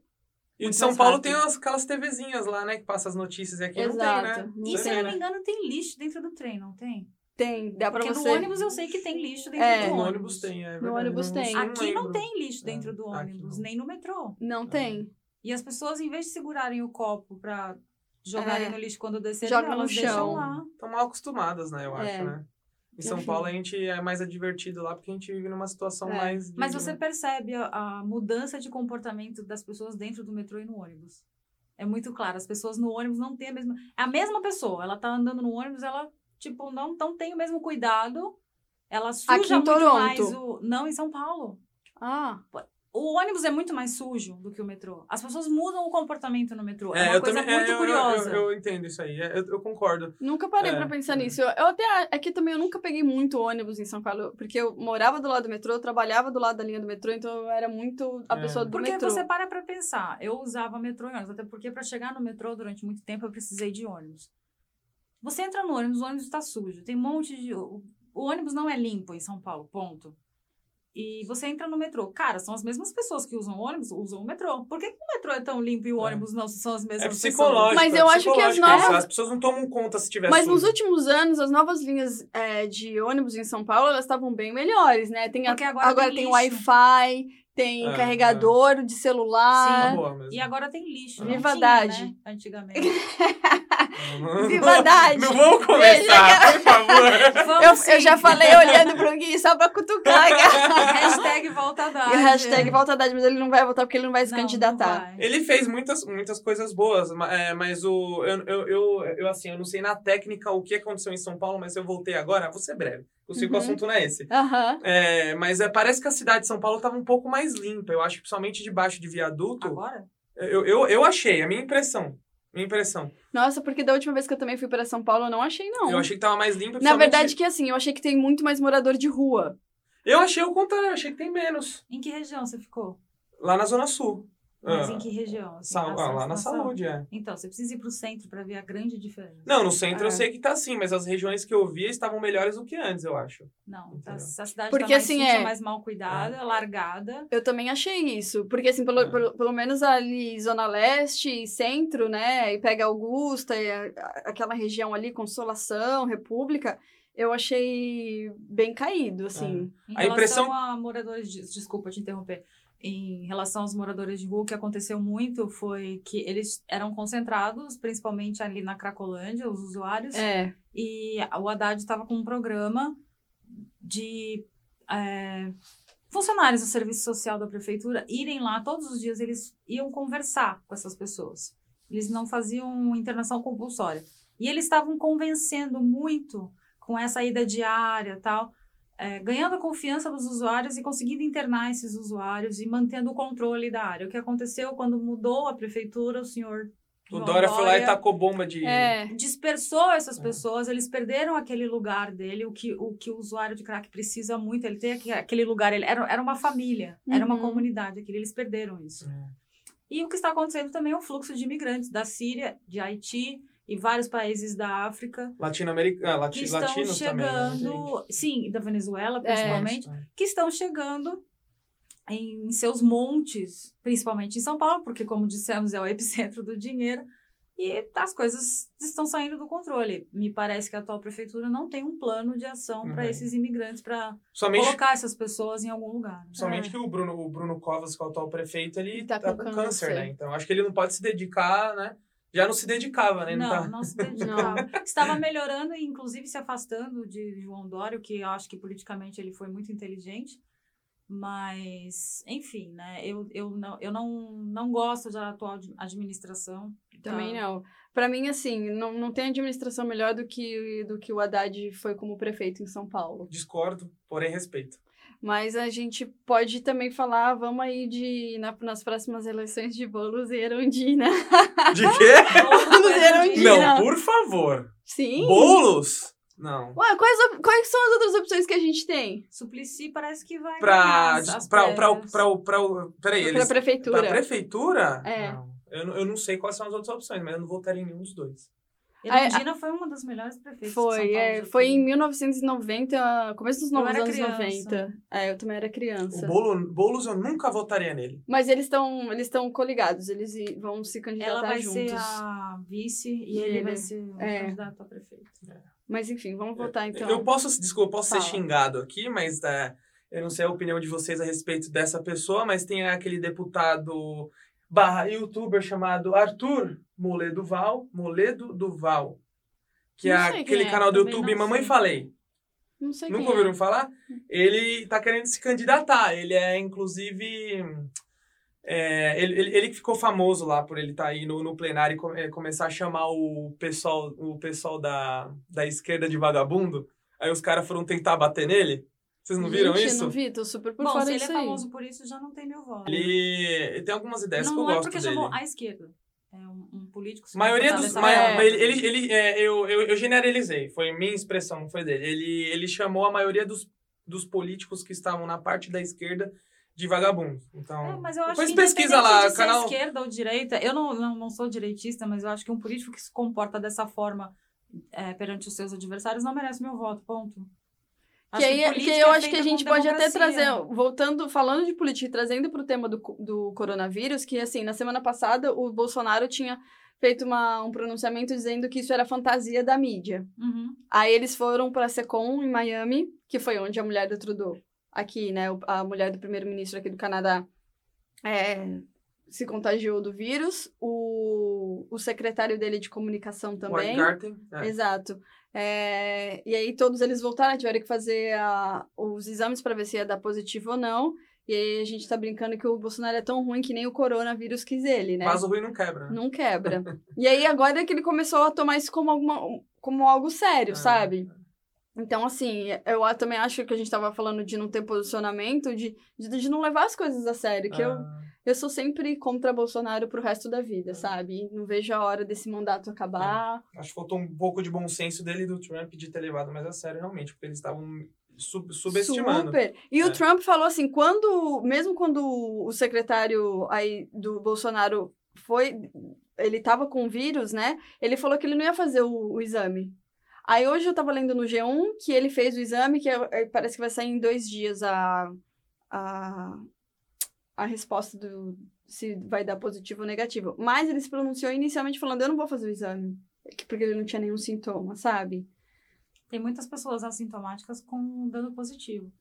E de Muito São mais Paulo rápido. tem umas- aquelas TVzinhas lá, né? Que passa as notícias e aqui não tem, Exato. né? E se eu não né? me engano, tem lixo dentro do trem, não tem? Tem, dá pra Porque você. no ônibus eu sei que tem lixo dentro É. do No ônibus. ônibus tem, é No verdade. ônibus tem. Aqui não tem lixo É, dentro do aqui ônibus, nem no metrô. Não tem. E as pessoas, em vez de segurarem o copo pra jogarem É. no lixo quando descerem, Joga no elas chão. deixam lá. Estão mal acostumadas, né? Eu É. acho, né? Em São. Paulo a gente é mais advertido lá porque a gente vive numa situação É. mais. Mas você percebe a, a mudança de comportamento das pessoas dentro do metrô e no ônibus. É muito claro, as pessoas no ônibus não têm a mesma... É a mesma pessoa, ela tá andando no ônibus, ela, tipo, não, não tem o mesmo cuidado. Ela suja Aqui em muito Toronto. mais o... Não, em São Paulo. Ah, O ônibus é muito mais sujo do que o metrô. As pessoas mudam o comportamento no metrô. É, É, uma coisa também. muito é, eu- curiosa. Eu, eu, eu entendo isso aí. é, Eu, eu concordo. nunca parei É, pra pensar é. nisso. Eu, até. Aqui também eu nunca peguei muito ônibus em São Paulo, porque eu morava do lado do metrô, eu trabalhava do lado da linha do metrô, então eu era muito a É. pessoa do Porque metrô. você para pra pensar. Eu usava metrô e ônibus, até porque para chegar no metrô durante muito tempo eu precisei de ônibus. Você entra no ônibus, o ônibus está sujo. Tem um monte de. O o ônibus não é limpo em São Paulo, ponto. E você entra no metrô. Cara, são as mesmas pessoas que usam ônibus, usam o metrô. Por que, que o metrô é tão limpo e o É. ônibus não são as mesmas É pessoas? psicológico. Mas é eu acho que as psicológico isso. novas- As pessoas não tomam conta se tiver Mas nos sujo. últimos anos, as novas linhas é, de ônibus em São Paulo, elas estavam bem melhores, né? Tem a- Porque agora tem tem. Wi-Fi, tem É, carregador de Tá celular. boa mesmo. E agora tem lixo. não Vivadade. né? Antigamente. Vivadade. Não vamos começar, por favor. Eu, sim. eu já falei olhando pro Gui só pra cutucar. [LAUGHS] Hashtag volta a dar. E hashtag volta a Haddad, mas ele não vai votar porque ele não vai se Não, não candidatar. vai. Ele fez muitas, muitas coisas boas, é, mas o, eu, eu, eu, eu, assim, eu não sei na técnica o que aconteceu em São Paulo, mas eu voltei agora, vou ser breve. Eu sei que o Uhum. assunto não é esse. Aham. É, mas é, parece que a cidade de São Paulo estava um pouco mais limpa. Eu acho que principalmente debaixo de viaduto. Agora? Eu, eu, eu achei, a minha impressão. Minha impressão. Nossa, porque da última vez que eu também fui para São Paulo, eu não achei, não. Eu achei que tava mais limpa. Na principalmente- verdade, que assim, eu achei que tem muito mais morador de rua. Eu achei o contrário, eu achei que tem menos. Em que região você ficou? Lá na Zona Sul. Mas Ah, em que região? assim? sa- ah, lá na sa- saúde, é. Então, você precisa ir pro centro para ver a grande diferença. Não, no centro É. eu sei que tá assim, mas as regiões que eu via estavam melhores do que antes, eu acho. Não, Entendeu? a, cidade Porque, tá mais assim, suja, é- mais mal cuidada, largada. Eu também achei isso. Porque, assim, pelo, É. pelo, pelo menos ali, Zona Leste e Centro, né? E pega Augusta, e a- aquela região ali, Consolação, República, eu achei bem caído, assim. Em A relação impressão- a moradores de... Desculpa te interromper. Em relação aos moradores de rua, o que aconteceu muito foi que eles eram concentrados, principalmente ali na Cracolândia, os usuários. É. E o Haddad estava com um programa de é, funcionários do serviço social da prefeitura irem lá todos os dias, eles iam conversar com essas pessoas. Eles não faziam internação compulsória. E eles estavam convencendo muito com essa ida diária tal, é, ganhando a confiança dos usuários e conseguindo internar esses usuários e mantendo o controle da área. O que aconteceu quando mudou a prefeitura, o senhor O João Dória foi lá e tacou bomba de. É. dispersou essas É. pessoas, eles perderam aquele lugar dele, o que o, que o usuário de crack precisa muito, ele tem aquele lugar, ele era, era uma família, era uma Uhum. comunidade, aquele, eles perderam isso. É. E o que está acontecendo também é o fluxo de imigrantes da Síria, de Haiti e vários países da África Latino-americano, ah, que lati estão latinos também. né, chegando, sim, da Venezuela É. principalmente, que estão chegando em seus montes, principalmente em São Paulo, porque, como dissemos, é o epicentro do dinheiro, e as coisas estão saindo do controle. Me parece que a atual prefeitura não tem um plano de ação para Uhum. esses imigrantes, para colocar essas pessoas em algum lugar. né? somente que o Bruno, o Bruno Covas, que é o atual prefeito, ele Ele tá tá, com com câncer, câncer. né? Então acho que ele não pode se dedicar, né? Já não se dedicava, né? Não, tá... não se [LAUGHS] dedicava. Estava melhorando e, inclusive, se afastando de João Dória, o que eu acho que politicamente ele foi muito inteligente. Mas, enfim, né? Eu, eu, não, eu não, não gosto da atual ad- administração. Também Tá. não. Pra mim, assim, não, não tem administração melhor do que, do que o Haddad foi como prefeito em São Paulo. Discordo, porém respeito. Mas a gente pode também falar, vamos aí de, na- nas próximas eleições de Boulos e Erundina. [LAUGHS] De quê? Vamos ver onde- não, por favor. Sim. Bolos? Não. Ué, quais, quais são as outras opções que a gente tem? Suplicy parece que vai. Pra. pra, pra, prévias. pra, pra, pra, peraí, Pra eles. prefeitura. Pra prefeitura? É. Não. Eu, não- eu não sei quais são as outras opções, mas eu não votaria em nenhum dos dois. Erundina foi uma das melhores prefeitas. de São Foi, Paulo é, foi em 1990, começo dos Eu anos criança. 90. É, eu também era criança. O Bolo, Boulos eu nunca votaria nele. Mas eles estão eles estão coligados, eles vão se candidatar Ela vai juntos. ser a vice e E ele, ele- vai ser o é. candidato a prefeito. Mas enfim, vamos votar então. Eu posso, desculpa, eu posso ser xingado aqui, mas é, eu não sei a opinião de vocês a respeito dessa pessoa, mas tem aquele deputado barra youtuber chamado Arthur Moledo Val, Moledo Duval, que é aquele é, canal do YouTube Mamãe sei. Falei. Não sei Nunca quem ouviram é. falar? Ele tá querendo se candidatar. Ele é, inclusive. é, ele, ele, ele que ficou famoso lá por ele estar aí no, no plenário e co- é, começar a chamar o pessoal, o pessoal da, da esquerda de vagabundo. Aí os caras foram tentar bater nele. Vocês não viram Gente, isso? não vi, tô super por Bom, fora se ele é disso aí. famoso por isso, já não tem meu voto. Ele, ele tem algumas ideias não que eu não é gosto porque dele. chamou a esquerda. É um, um político. se maioria dos. ma-. É. ele, ele, ele- é, eu, eu, eu generalizei, foi minha expressão, não foi dele. Ele, ele chamou a maioria dos, dos políticos que estavam na parte da esquerda de vagabundo. Então, É, mas eu acho depois que pesquisa lá, de ser canal. esquerda ou direita, eu não, não, não sou direitista, mas eu acho que um político que se comporta dessa forma é, perante os seus adversários não merece meu voto, ponto. Que, aí, que política eu é acho que a gente pode até democracia. trazer, voltando, falando de política trazendo para o tema do, do coronavírus, que assim, na semana passada o Bolsonaro tinha feito uma, um pronunciamento dizendo que isso era fantasia da mídia. Uhum. Aí eles foram para a Secom em Miami, que foi onde a mulher do Trudeau, aqui, né, a mulher do primeiro-ministro aqui do Canadá, é, se contagiou do vírus. O, o secretário dele de comunicação também. Weingarten, é. Exato. É, e aí todos eles voltaram, tiveram que fazer a- os exames para ver se ia dar positivo ou não. E aí a gente tá brincando que o Bolsonaro é tão ruim que nem o coronavírus quis ele, né? Vaso ruim não quebra. né? Não quebra. e aí agora é que ele começou a tomar isso como, alguma, como algo sério, É. sabe? Então, assim, eu também acho que a gente tava falando de não ter posicionamento, de, de, de não levar as coisas a sério, que eu, Ah, eu sou sempre contra Bolsonaro pro resto da vida, sabe? E Não vejo a hora desse mandato acabar. acho que faltou um pouco de bom senso dele e do Trump de ter levado mais a sério, realmente, porque eles estavam sub- subestimando. Super. E É. o Trump falou assim, quando, mesmo quando o secretário aí do Bolsonaro foi, ele tava com vírus, né? Ele falou que ele não ia fazer o, o exame. Aí hoje eu tava lendo no G1 que ele fez o exame, que é- é- parece que vai sair em dois dias a, a, a resposta do se vai dar positivo ou negativo. Mas ele se pronunciou inicialmente falando, eu não vou fazer o exame. Porque ele não tinha nenhum sintoma, sabe? Tem muitas pessoas assintomáticas com dano positivo.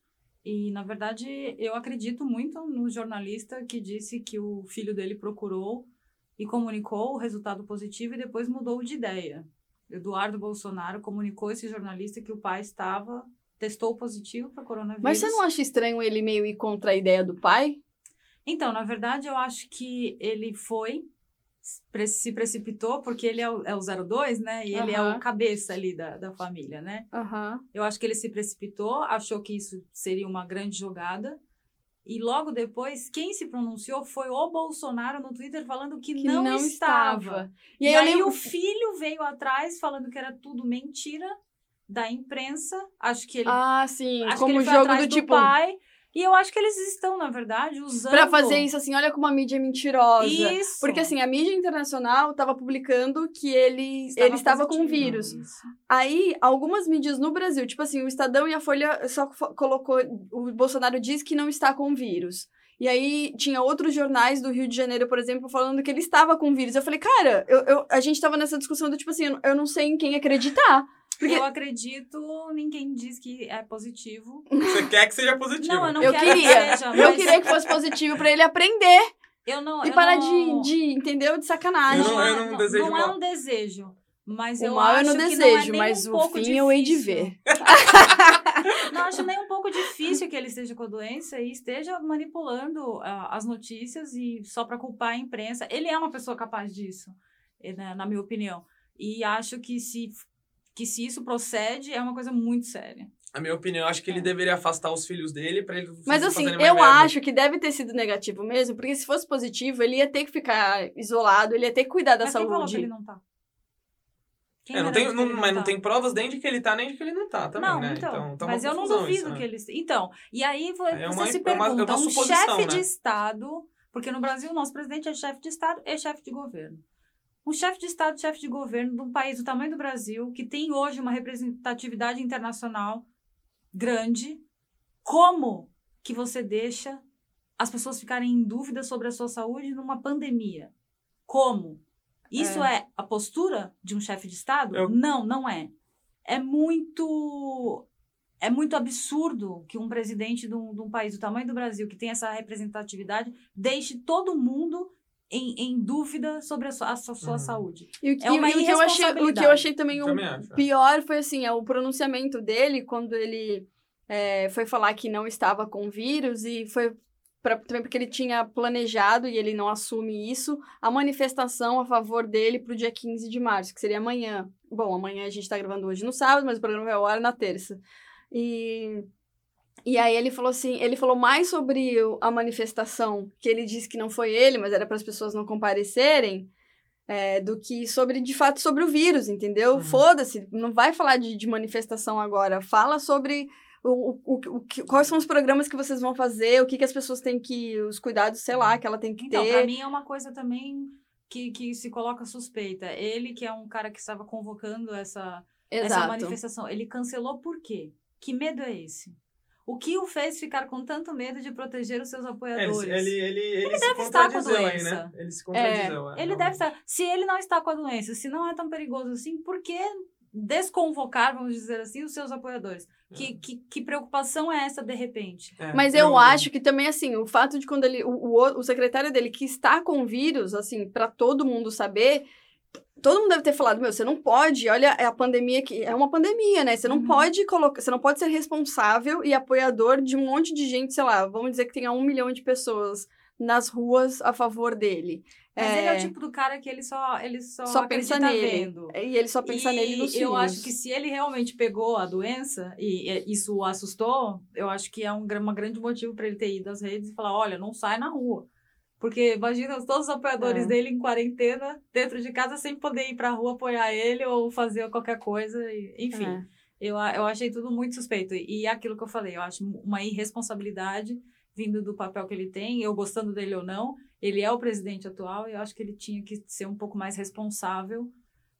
E, na verdade, eu acredito muito no jornalista que disse que o filho dele procurou e comunicou o resultado positivo e depois mudou de ideia. Eduardo Bolsonaro comunicou esse jornalista que o pai estava, testou positivo para coronavírus. Mas você não acha estranho ele meio ir contra a ideia do pai? Então, na verdade, eu acho que ele foi, se precipitou, porque ele é o, é o 02, né? E ele é o cabeça ali da, da família, né? Aham. Eu acho que ele se precipitou, achou que isso seria uma grande jogada. E logo depois, quem se pronunciou foi o Bolsonaro no Twitter falando que, Que não, não estava. estava. E, E aí, eu aí lembro... o filho veio atrás falando que era tudo mentira da imprensa. Acho que ele, Ah, sim. acho que como ele foi jogo atrás do tipo. pai. E eu acho que eles estão, na verdade, usando... Pra fazer isso assim, olha como a mídia é mentirosa. Isso. Porque assim, a mídia internacional tava publicando que ele Estava ele estava com vírus. Isso. Aí, algumas mídias no Brasil, tipo assim, o Estadão e a Folha só colocou. O Bolsonaro diz que não está com vírus. E aí tinha outros jornais do Rio de Janeiro, por exemplo, falando que ele estava com vírus. Eu falei, cara, eu, eu- a gente tava nessa discussão do tipo assim, eu, eu não sei em quem acreditar. Porque- Eu acredito, ninguém diz que é positivo. Você quer que seja positivo. Não, eu não Eu quero queria. que seja, Eu mas queria que fosse positivo pra ele aprender eu não, e eu parar não... de, de, entendeu? De sacanagem. Eu não- eu não desejo Não é mal. um desejo. Mas O eu mal eu acho não que desejo, não é mas um o pouco fim eu hei de difícil. ver. [LAUGHS] Não acho nem um pouco difícil que ele esteja com a doença e esteja manipulando ah, as notícias e só para culpar a imprensa. Ele é uma pessoa capaz disso, eh, né, na minha opinião. E acho que se, que se isso procede, é uma coisa muito séria. A minha opinião, eu acho que ele É. deveria afastar os filhos dele pra ele Mas não assim, eu merda. acho que deve ter sido negativo mesmo, porque se fosse positivo, ele ia ter que ficar isolado, ele ia ter que cuidar da Mas quem falou que saúde. ele não tá? Quem É, não tem, não- ele mas não tá? tem provas nem de que ele tá, nem de que ele não tá também, não, né? então, tá uma mas eu não duvido isso, né? que eles. Então, e aí É você uma- se é uma- é uma pergunta, um chefe né? de Estado, porque no Brasil o nosso presidente é chefe de Estado e chefe de governo. Um chefe de Estado, chefe de governo de um país do tamanho do Brasil, que tem hoje uma representatividade internacional grande, como que você deixa as pessoas ficarem em dúvida sobre a sua saúde numa pandemia? Como? Isso é, a postura de um chefe de Estado? Eu- Não, não é. É muito. É muito absurdo que um presidente de um, de um país do tamanho do Brasil, que tem essa representatividade, deixe todo mundo em, em dúvida sobre a sua, a sua, Uhum. saúde. E, o- É uma e o que eu achei, o que eu achei também um também acho. pior foi assim, é o pronunciamento dele quando ele é, foi falar que não estava com vírus e foi pra, também porque ele tinha planejado e ele não assume isso, a manifestação a favor dele pro dia 15 de março, que seria amanhã. Bom, amanhã a gente tá gravando hoje no sábado, mas o programa vai ao ar na terça. E e aí ele falou assim, ele falou mais sobre a manifestação, que ele disse que não foi ele, mas era para as pessoas não comparecerem, é, do que sobre, de fato, sobre o vírus, entendeu? Uhum. Foda-se, não vai falar de, de manifestação agora, fala sobre o, o, o, o quais são os programas que vocês vão fazer, o que, que as pessoas têm que, os cuidados, sei lá, que ela tem que Então, ter. para mim é uma coisa também que, que se coloca suspeita. Ele, que é um cara que estava convocando essa, essa manifestação, ele cancelou por quê? Que medo é esse? O que o fez ficar com tanto medo de proteger os seus É, ele, apoiadores? ele, ele, ele, se deve estar com a contradizeu aí, doença. né? Ele se contradizeu. é, Ele não- deve estar. Se ele não está com a doença, se não é tão perigoso assim, por que desconvocar, vamos dizer assim, os seus apoiadores? Que, que, que preocupação é essa de repente? É, Mas eu acho que também, assim, o fato de quando ele. O, o, o secretário dele que está com vírus, assim, para todo mundo saber. Todo mundo deve ter falado, meu, você não pode, olha, é a pandemia que. É uma pandemia, né? Você não Uhum. pode colocar. Você não pode ser responsável e apoiador de um monte de gente, sei lá, vamos dizer que tenha um milhão de pessoas nas ruas a favor dele. Mas ele é o tipo do cara que ele só, ele só, Só pensa nele. vendo. E ele só pensa E nele nos eu filhos. acho que se ele realmente pegou a doença e isso o assustou, eu acho que é um, uma grande motivo para ele ter ido às redes e falar: olha, não sai na rua. Porque imagina todos os apoiadores É. dele em quarentena, dentro de casa, sem poder ir pra rua apoiar ele ou fazer qualquer coisa. enfim. É. Eu, eu achei tudo muito suspeito. E aquilo que eu falei, eu acho uma irresponsabilidade vindo do papel que ele tem, eu gostando dele ou não. Ele é o presidente atual e eu acho que ele tinha que ser um pouco mais responsável.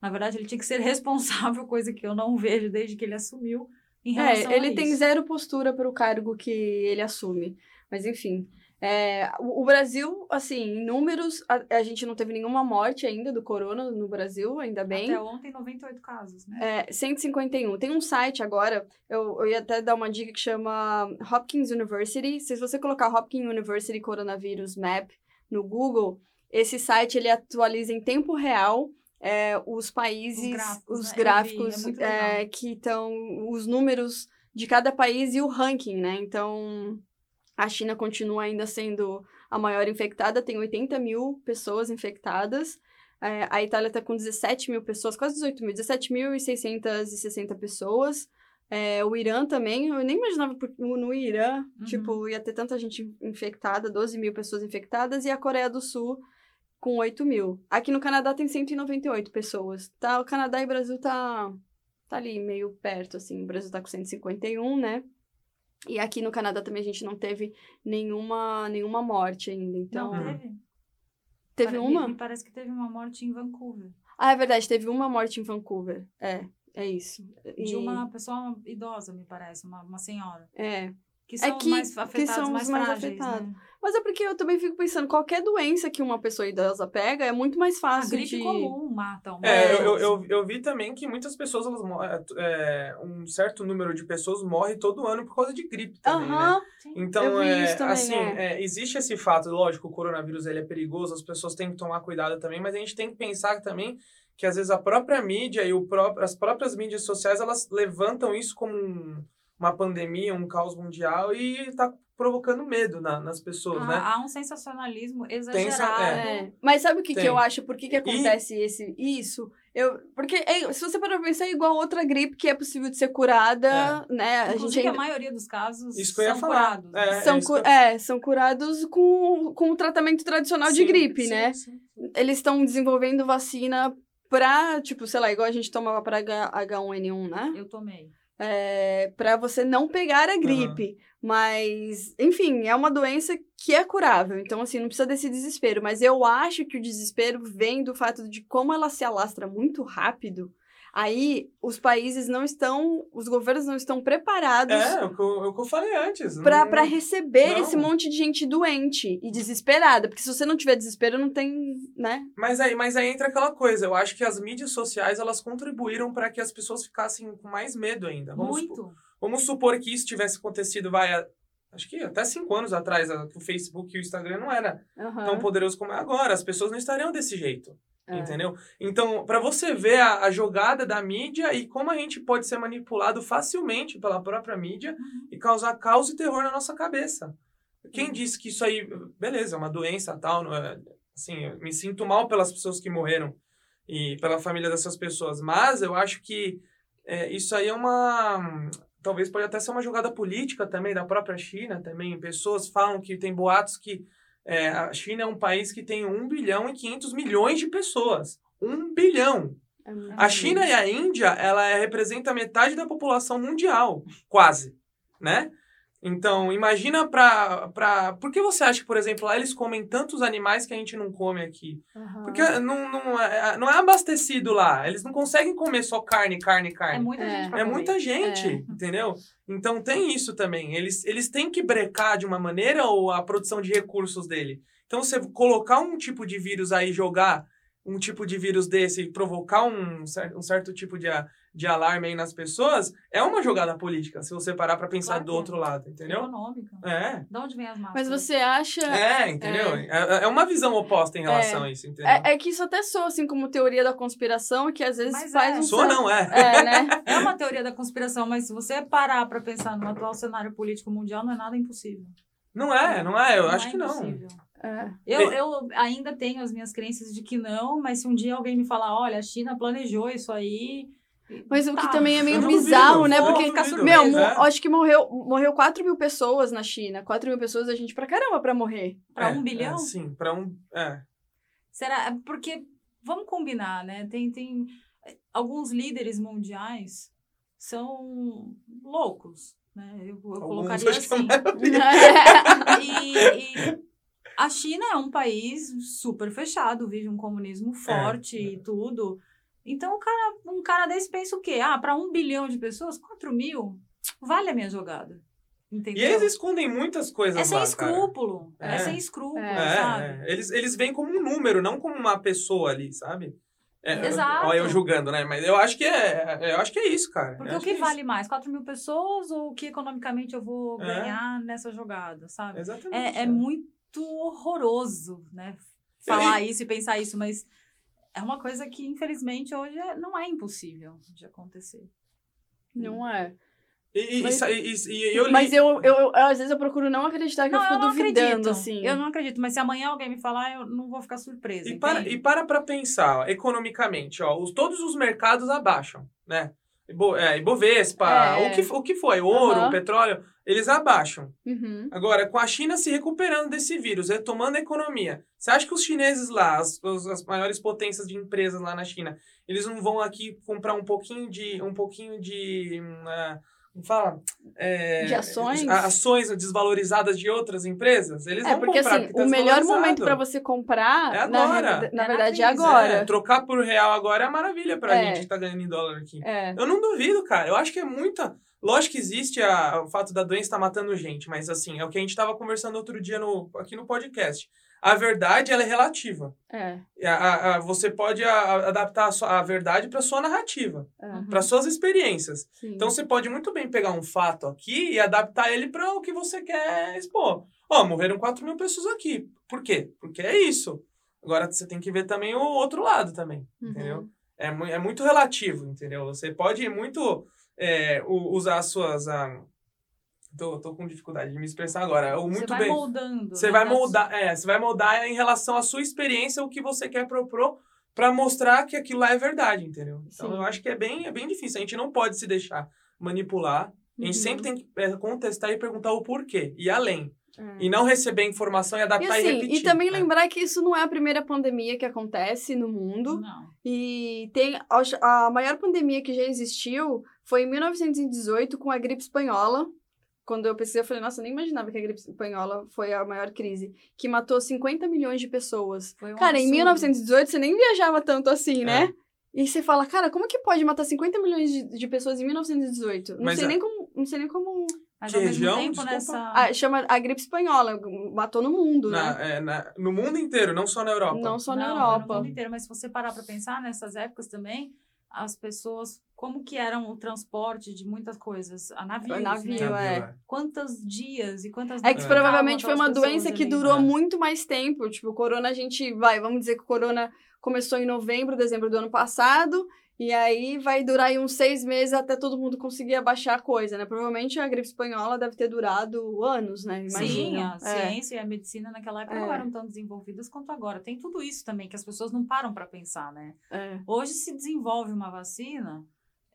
Na verdade, ele tinha que ser [LAUGHS] responsável, coisa que eu não vejo desde que ele assumiu. Em relação É, ele a tem isso. zero postura para o cargo que ele assume. Mas enfim, é, o, o Brasil, assim, em números, a, a gente não teve nenhuma morte ainda do corona no Brasil, ainda bem. Até ontem, 98 casos, né? É, 151. Tem um site agora, eu, eu ia até dar uma dica que chama Hopkins University. Se você colocar Hopkins University Coronavírus Map no Google, esse site ele atualiza em tempo real é, os países, gráficos, os né? Vi, gráficos é é, que estão, os números de cada país e o ranking, né? Então, a China continua ainda sendo a maior infectada, tem 80 mil pessoas infectadas. É, a Itália está com 17 mil pessoas, quase 18 mil, 17.660 pessoas. É, o Irã também, eu nem imaginava no, no Irã, Uhum. tipo, ia ter tanta gente infectada, 12 mil pessoas infectadas, e a Coreia do Sul com 8 mil. Aqui no Canadá tem 198 pessoas. Tá, o Canadá e o Brasil tá, tá ali meio perto, assim. O Brasil tá com 151, né? E aqui no Canadá também a gente não teve nenhuma, nenhuma morte ainda. Então, não teve? teve Pare- uma? Me parece que teve uma morte em Vancouver. Ah, é verdade, teve uma morte em Vancouver. É, é isso. De E- uma pessoa idosa, me parece, uma, uma senhora. É. Que são que- os mais que afetados, são os mais, mais frágeis, afetados. né? Mas é porque eu também fico pensando, qualquer doença que uma pessoa idosa pega é muito mais A fácil gripe de... comum mata uma É, eu, pessoa. eu, eu, eu vi também que muitas pessoas, elas, é, é, um certo número de pessoas morre todo ano por causa de gripe também, né? Aham, Então, Eu vi é, isso também, assim, é. é, existe esse fato, lógico, o coronavírus ele é perigoso, as pessoas têm que tomar cuidado também, mas a gente tem que pensar também que às vezes a própria mídia e o próprio, as próprias mídias sociais, elas levantam isso como um- uma pandemia, um caos mundial e tá provocando medo na- nas pessoas, Há, né? há um sensacionalismo essa- exagerado. É, mas sabe o que, que Tem. eu acho? Por que, que acontece esse, isso? Eu, porque é- se você parar pra pensar, é igual outra gripe que é possível de ser curada, né? A Inclusive, gente a ainda, maioria dos casos Isso que eu ia são falar. curados. É, são, cu- eu- é, são curados com, com o tratamento tradicional de Sim, gripe, sim, né? sim. Eles estão desenvolvendo vacina pra, tipo, sei lá, igual a gente tomava pra H, H1N1, né? Eu tomei. É, para você não pegar a gripe. Mas, enfim, é uma doença que é curável. Então, assim, não precisa desse desespero. Mas eu acho que o desespero vem do fato de como ela se alastra muito rápido. Aí, os países não estão, os governos não estão preparados É, o que eu, o que eu falei antes. pra receber não. esse monte de gente doente e desesperada. Porque se você não tiver desespero, não tem, né? Mas aí, mas aí entra aquela coisa, eu acho que as mídias sociais, elas contribuíram para que as pessoas ficassem com mais medo ainda. Vamos supor- Muito. Vamos supor que isso tivesse acontecido, vai, acho que até cinco anos atrás, que o Facebook e o Instagram não era Aham. tão poderoso como é agora. As pessoas não estariam desse jeito, É. entendeu? Então, para você ver a, a jogada da mídia e como a gente pode ser manipulado facilmente pela própria mídia e causar caos e terror na nossa cabeça. Quem disse que isso aí, beleza, é uma doença tal, não é, assim, eu me sinto mal pelas pessoas que morreram e pela família dessas pessoas, mas eu acho que é, isso aí é uma talvez pode até ser uma jogada política também da própria China também. Pessoas falam que tem boatos que é, a China é um país que tem 1 bilhão e 500 milhões de pessoas. 1 bilhão. É A China e a Índia, ela representa metade da população mundial, quase, né? Então, imagina pra, pra... Por que você acha que, por exemplo, lá eles comem tantos animais que a gente não come aqui? Aham. Porque não, não, é, não é abastecido lá. Eles não conseguem comer só carne, carne, carne. É muita É. gente pra É muita gente, É. entendeu? Então tem isso também. Eles, eles têm que brecar de uma maneira ou a produção de recursos dele. Então, você colocar um tipo de vírus aí, jogar um tipo de vírus desse e provocar um, um certo tipo de, de alarme aí nas pessoas, é uma jogada política, se você parar pra pensar Claro do é. outro lado, entendeu? Econômica. É. De onde vem as máscaras? Mas você acha. É, entendeu? É, é uma visão oposta em relação a isso, entendeu? É, é que isso até soa assim como teoria da conspiração, que às vezes Mas faz é. um. Sou certo- não, é. É, né? É uma teoria da conspiração, mas se você parar pra pensar no atual cenário político mundial, não é nada impossível. Não é, não é, eu acho é que não. impossível. É. Eu, eu ainda tenho as minhas crenças de que não, mas se um dia alguém me falar, olha, a China planejou isso aí. Mas o que tá. também é meio bizarro, duvido, né? Porque, duvido, meu, mas mo- é. acho que morreu, morreu 4 mil pessoas na China. 4 mil pessoas é gente pra caramba pra morrer. Pra É, um bilhão? É, sim, pra um. É. Será? Porque, vamos combinar, né? Tem, tem alguns líderes mundiais são loucos, né? Eu, eu colocaria que é assim. [LAUGHS] E, e a China é um país super fechado, vive um comunismo forte é. e tudo. Então, o cara, um cara desse pensa o quê? Ah, para um bilhão de pessoas, 4 mil, vale a minha jogada. E Entendeu? eles escondem muitas coisas é sem lá, cara. escrúpulo. É, É. sem escrúpulo, É, sabe? É, é. Eles, eles veem como um número, não como uma pessoa ali, sabe? É, Exato. Olha, eu julgando, né? Mas eu acho que é, eu acho que é isso, cara. Porque Eu o acho que é isso. vale mais? 4 mil pessoas ou o que economicamente eu vou É. ganhar nessa jogada, sabe? Exatamente. É, é muito horroroso, né? Falar isso e pensar isso, mas é uma coisa que, infelizmente, hoje é- não é impossível de acontecer. Não é. E, e, Mas- e, e- e eu li... Mas eu, eu, eu- às vezes eu procuro não acreditar que Não, eu fico eu não duvidando, acredito. assim. Eu não acredito, mas se amanhã alguém me falar, eu não vou ficar surpresa. E para, e para pra pensar, ó, economicamente, ó, os, todos os mercados abaixam, né? Ibo, é, Ibovespa, É. o, que, o que foi, ouro, Aham. petróleo, eles abaixam. Uhum. Agora, com a China se recuperando desse vírus, retomando a economia, você acha que os chineses lá, as, as maiores potências de empresas lá na China, eles não vão aqui comprar um pouquinho de. um pouquinho de. ah, como fala? É, De ações? a- ações desvalorizadas de outras empresas? Eles É, vão porque comprar, assim, tá o melhor momento pra você comprar, É na, agora. na É na verdade, é crise, agora. É, trocar por real agora é maravilha pra É. gente que tá ganhando em dólar aqui. É. Eu não duvido, cara. Eu acho que é muita. Lógico que existe a- o fato da doença estar matando gente, mas assim, é o que a gente estava conversando outro dia no, aqui no podcast. A verdade, ela é relativa. É. A- a- a- você pode a- a- adaptar a, sua- a verdade para sua narrativa, é. para suas experiências. Sim. Então você pode muito bem pegar um fato aqui e adaptar ele para o que você quer expor. Ó, morreram 4 mil pessoas aqui. Por quê? Porque é isso. Agora você tem que ver também o outro lado também, Uhum. entendeu? É, é muito relativo, entendeu? Você pode muito é, usar as suas. ah, tô, tô com dificuldade de me expressar agora. Você muito vai bem. moldando. Você né, vai moldar, é, você vai moldar em relação à sua experiência o que você quer propor para mostrar que aquilo lá é verdade, entendeu? Então Sim. eu acho que é bem, é bem difícil. A gente não pode se deixar manipular. A gente Uhum. sempre tem que é, contestar e perguntar o porquê. E além. É. E não receber informação e E adaptar e, assim, repetir. e também né? lembrar que isso não é a primeira pandemia que acontece no mundo. Não. E tem a maior pandemia que já existiu foi em 1918 com a gripe espanhola. Quando eu pesquisei, eu falei, nossa, eu nem imaginava que a gripe espanhola foi a maior crise, que matou 50 milhões de pessoas. Foi um Cara, em absurdo. 1918 você nem viajava tanto assim, É. né? E você fala, cara, como que pode matar 50 milhões de, de pessoas em 1918? Não Mas sei a- nem como, não sei nem como. Mas Que ao mesmo região? tempo, Desculpa. nessa. Ah, chama a gripe espanhola, matou no mundo, Na- né? é, na- no mundo inteiro, não só na Europa. Não só na Não, Europa. No mundo inteiro, mas se você parar para pensar nessas épocas também, as pessoas, como que eram o transporte de muitas coisas? A navios, O navio, né? é. Quantos dias e quantas É que É. provavelmente foi uma doença que ali. durou É. muito mais tempo. Tipo, o corona, a gente vai, vamos dizer que o corona começou em novembro, dezembro do ano passado, e aí vai durar aí uns seis meses até todo mundo conseguir abaixar a coisa, né? Provavelmente a gripe espanhola deve ter durado anos, né? Sim, Imagina. a É. ciência e a medicina naquela época É. não eram tão desenvolvidas quanto agora. Tem tudo isso também que as pessoas não param para pensar, né? É. Hoje se desenvolve uma vacina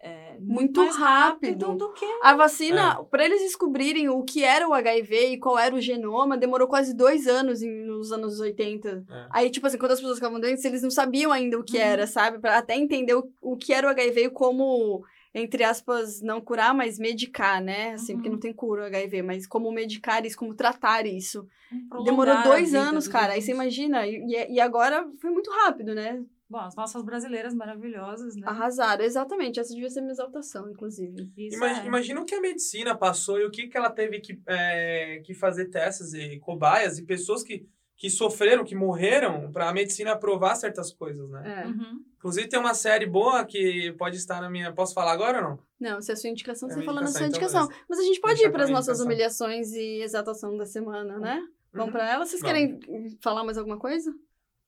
é, Muito mais rápido. rápido. do que A vacina, pra eles descobrirem o que era o HIV e qual era o genoma, demorou quase dois anos em- nos anos 80. É. Aí, tipo assim, quando as pessoas ficavam doentes, eles não sabiam ainda o que Uhum. era, sabe? Pra até entender o, o que era o HIV e como, entre aspas, não curar, mas medicar, né? Assim, porque Uhum. não tem cura o HIV, mas como medicar isso, como tratar isso. prolongar Demorou dois anos, cara. Aí você imagina. E, e agora foi muito rápido, né? Bom, as nossas brasileiras maravilhosas, né? Arrasaram, exatamente. Essa devia ser minha exaltação, inclusive. Isso Ima- é. Imagina o que a medicina passou e o que, que ela teve que, é, que fazer testes e cobaias e pessoas que, que sofreram, que morreram, para a medicina provar certas coisas, né? É. Uhum. Inclusive tem uma série boa que pode estar na minha. Posso falar agora ou não? Não, se é a sua indicação, É você minha fala na sua indicação, então indicação. Mas a gente pode ir para as nossas indicação. humilhações e exaltação da semana, né? Vamos Uhum. para ela. Vocês Vamos. querem falar mais alguma coisa?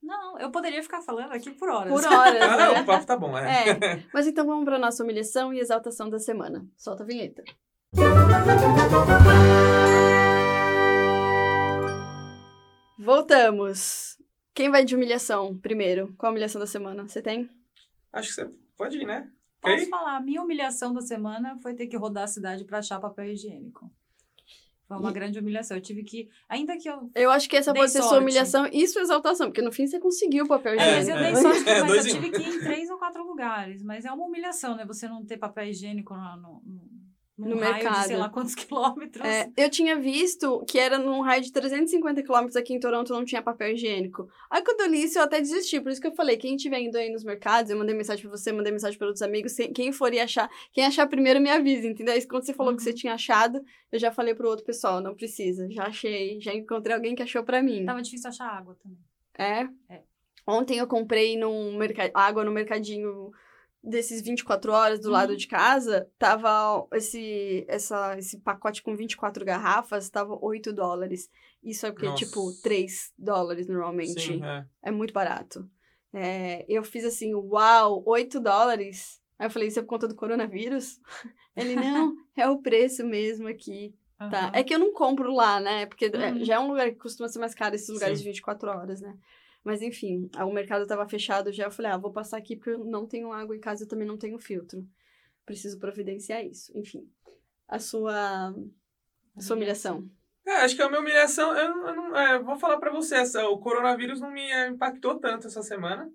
Não, eu poderia ficar falando aqui por horas. Por horas, [LAUGHS] Ah, né? o papo tá bom, é. É. [LAUGHS] Mas então vamos para nossa humilhação e exaltação da semana. Solta a vinheta. Voltamos. Quem vai de humilhação primeiro? Qual a humilhação da semana? Você tem? Acho que você pode ir, né? Posso Ok? falar, a minha humilhação da semana foi ter que rodar a cidade para achar papel higiênico. Foi uma E- grande humilhação. Eu tive que. Ainda que eu. Eu acho que essa pode ser sua sorte. humilhação e sua exaltação, porque no fim você conseguiu o papel É, mas eu higiênico. dei [LAUGHS] sorte, É, mas eu em um. tive que ir em três ou quatro lugares. Mas é uma humilhação, né? Você não ter papel higiênico no, no, no, num No raio de mercado. sei lá quantos [LAUGHS] quilômetros. É, eu tinha visto que era num raio de 350 quilômetros aqui em Toronto não tinha papel higiênico. Aí quando eu li isso, eu até desisti. Por isso que eu falei, quem estiver indo aí nos mercados, eu mandei mensagem pra você, mandei mensagem para outros amigos. Quem- for e achar, quem achar primeiro me avisa, entendeu? Aí quando você falou que você Uhum. tinha achado, eu já falei pro outro pessoal, não precisa. Já achei, já encontrei alguém que achou pra mim. Tava difícil achar água também. É? É. Ontem eu comprei num água no mercadinho desses 24 horas do lado Uhum. de casa. Tava esse, essa, esse pacote com 24 garrafas, tava 8 dólares. Isso é porque, Nossa. tipo, 3 dólares normalmente. Sim, é. É muito barato. É, eu fiz assim, uau, 8 dólares. Aí eu falei, isso é por conta do coronavírus? [LAUGHS] Ele, não, é o preço mesmo aqui. Tá. Aham. É que eu não compro lá, né? Porque é, Uhum. já é um lugar que costuma ser mais caro, esses lugares Sim. de 24 horas, né? Mas enfim, o mercado tava fechado já. Eu falei, ah, vou passar aqui porque eu não tenho água em casa, eu também não tenho filtro. Preciso providenciar isso. Enfim, a sua, a sua humilhação. É, acho que a minha humilhação, eu, eu não, é, vou falar pra você, essa, o coronavírus não me é, impactou tanto essa semana,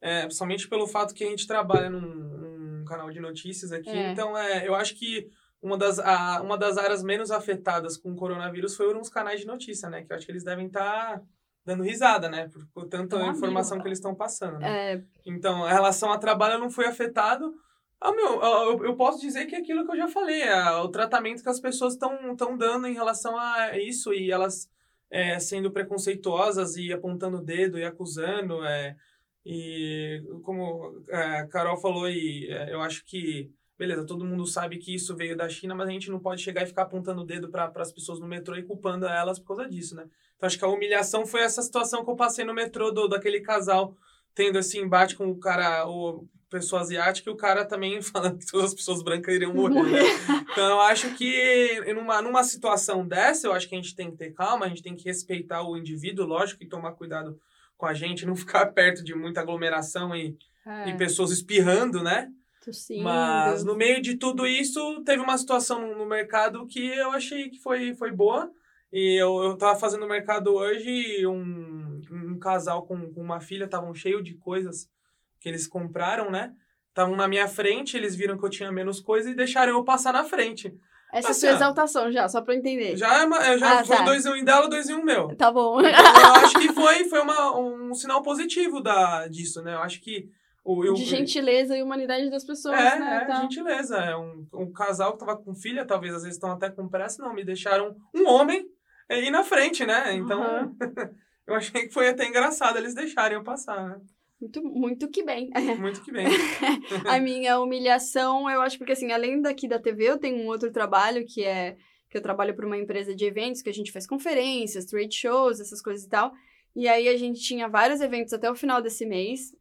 é, principalmente pelo fato que a gente trabalha num, num canal de notícias aqui, É. então é, eu acho que uma das, a, uma das áreas menos afetadas com o coronavírus foram os canais de notícia, né, que eu acho que eles devem estar dando risada, né, por, por tanta informação amigo, que eles estão passando, né. É, Então, a relação a trabalho não foi afetado. Ah, meu, eu, eu posso dizer que é aquilo que eu já falei, é o tratamento que as pessoas estão dando em relação a isso e elas é, sendo preconceituosas e apontando o dedo e acusando. É, e como é, a Carol falou, e, é, eu acho que, beleza, todo mundo sabe que isso veio da China, mas a gente não pode chegar e ficar apontando o dedo para as pessoas no metrô e culpando elas por causa disso, né? Então, acho que a humilhação foi essa situação que eu passei no metrô do, daquele casal tendo esse embate com o cara, o pessoa asiática, e o cara também [LAUGHS] falando que todas as pessoas brancas iriam morrer. né? Então eu acho que numa, numa situação dessa, eu acho que a gente tem que ter calma, a gente tem que respeitar o indivíduo, lógico, e tomar cuidado com a gente, não [LAUGHS] ficar perto de muita aglomeração e, é, e pessoas espirrando, né? Tossindo. Mas no meio de tudo isso, teve uma situação no, mercado que eu achei que foi, foi boa. E eu, eu tava fazendo mercado hoje e um, um casal com, com uma filha estavam cheio de coisas que eles compraram, né? Estavam na minha frente, eles viram que eu tinha menos coisa e deixaram eu passar na frente. Essa é a assim, sua ó, exaltação já, só pra eu entender. Já, é uma- eu já Ah, foi tá. dois em um dela, dois em um meu. Tá bom. Então, eu acho que [LAUGHS] foi, foi uma, um sinal positivo da, disso, né? Eu acho que eu, De gentileza e humanidade das pessoas, é, né? é, tá. gentileza. É um, um casal que tava com filha, talvez às vezes estão até com pressa, não, me deixaram um homem ir na frente, né? Então, Aham. [LAUGHS] eu achei que foi até engraçado eles deixarem eu passar, né? Muito, muito que bem. [LAUGHS] Muito que bem. a minha humilhação, eu acho porque assim, além daqui da TV, eu tenho um outro trabalho que é que eu trabalho para uma empresa de eventos que a gente faz conferências, trade shows, essas coisas e tal. E aí a gente tinha vários eventos até o final desse mês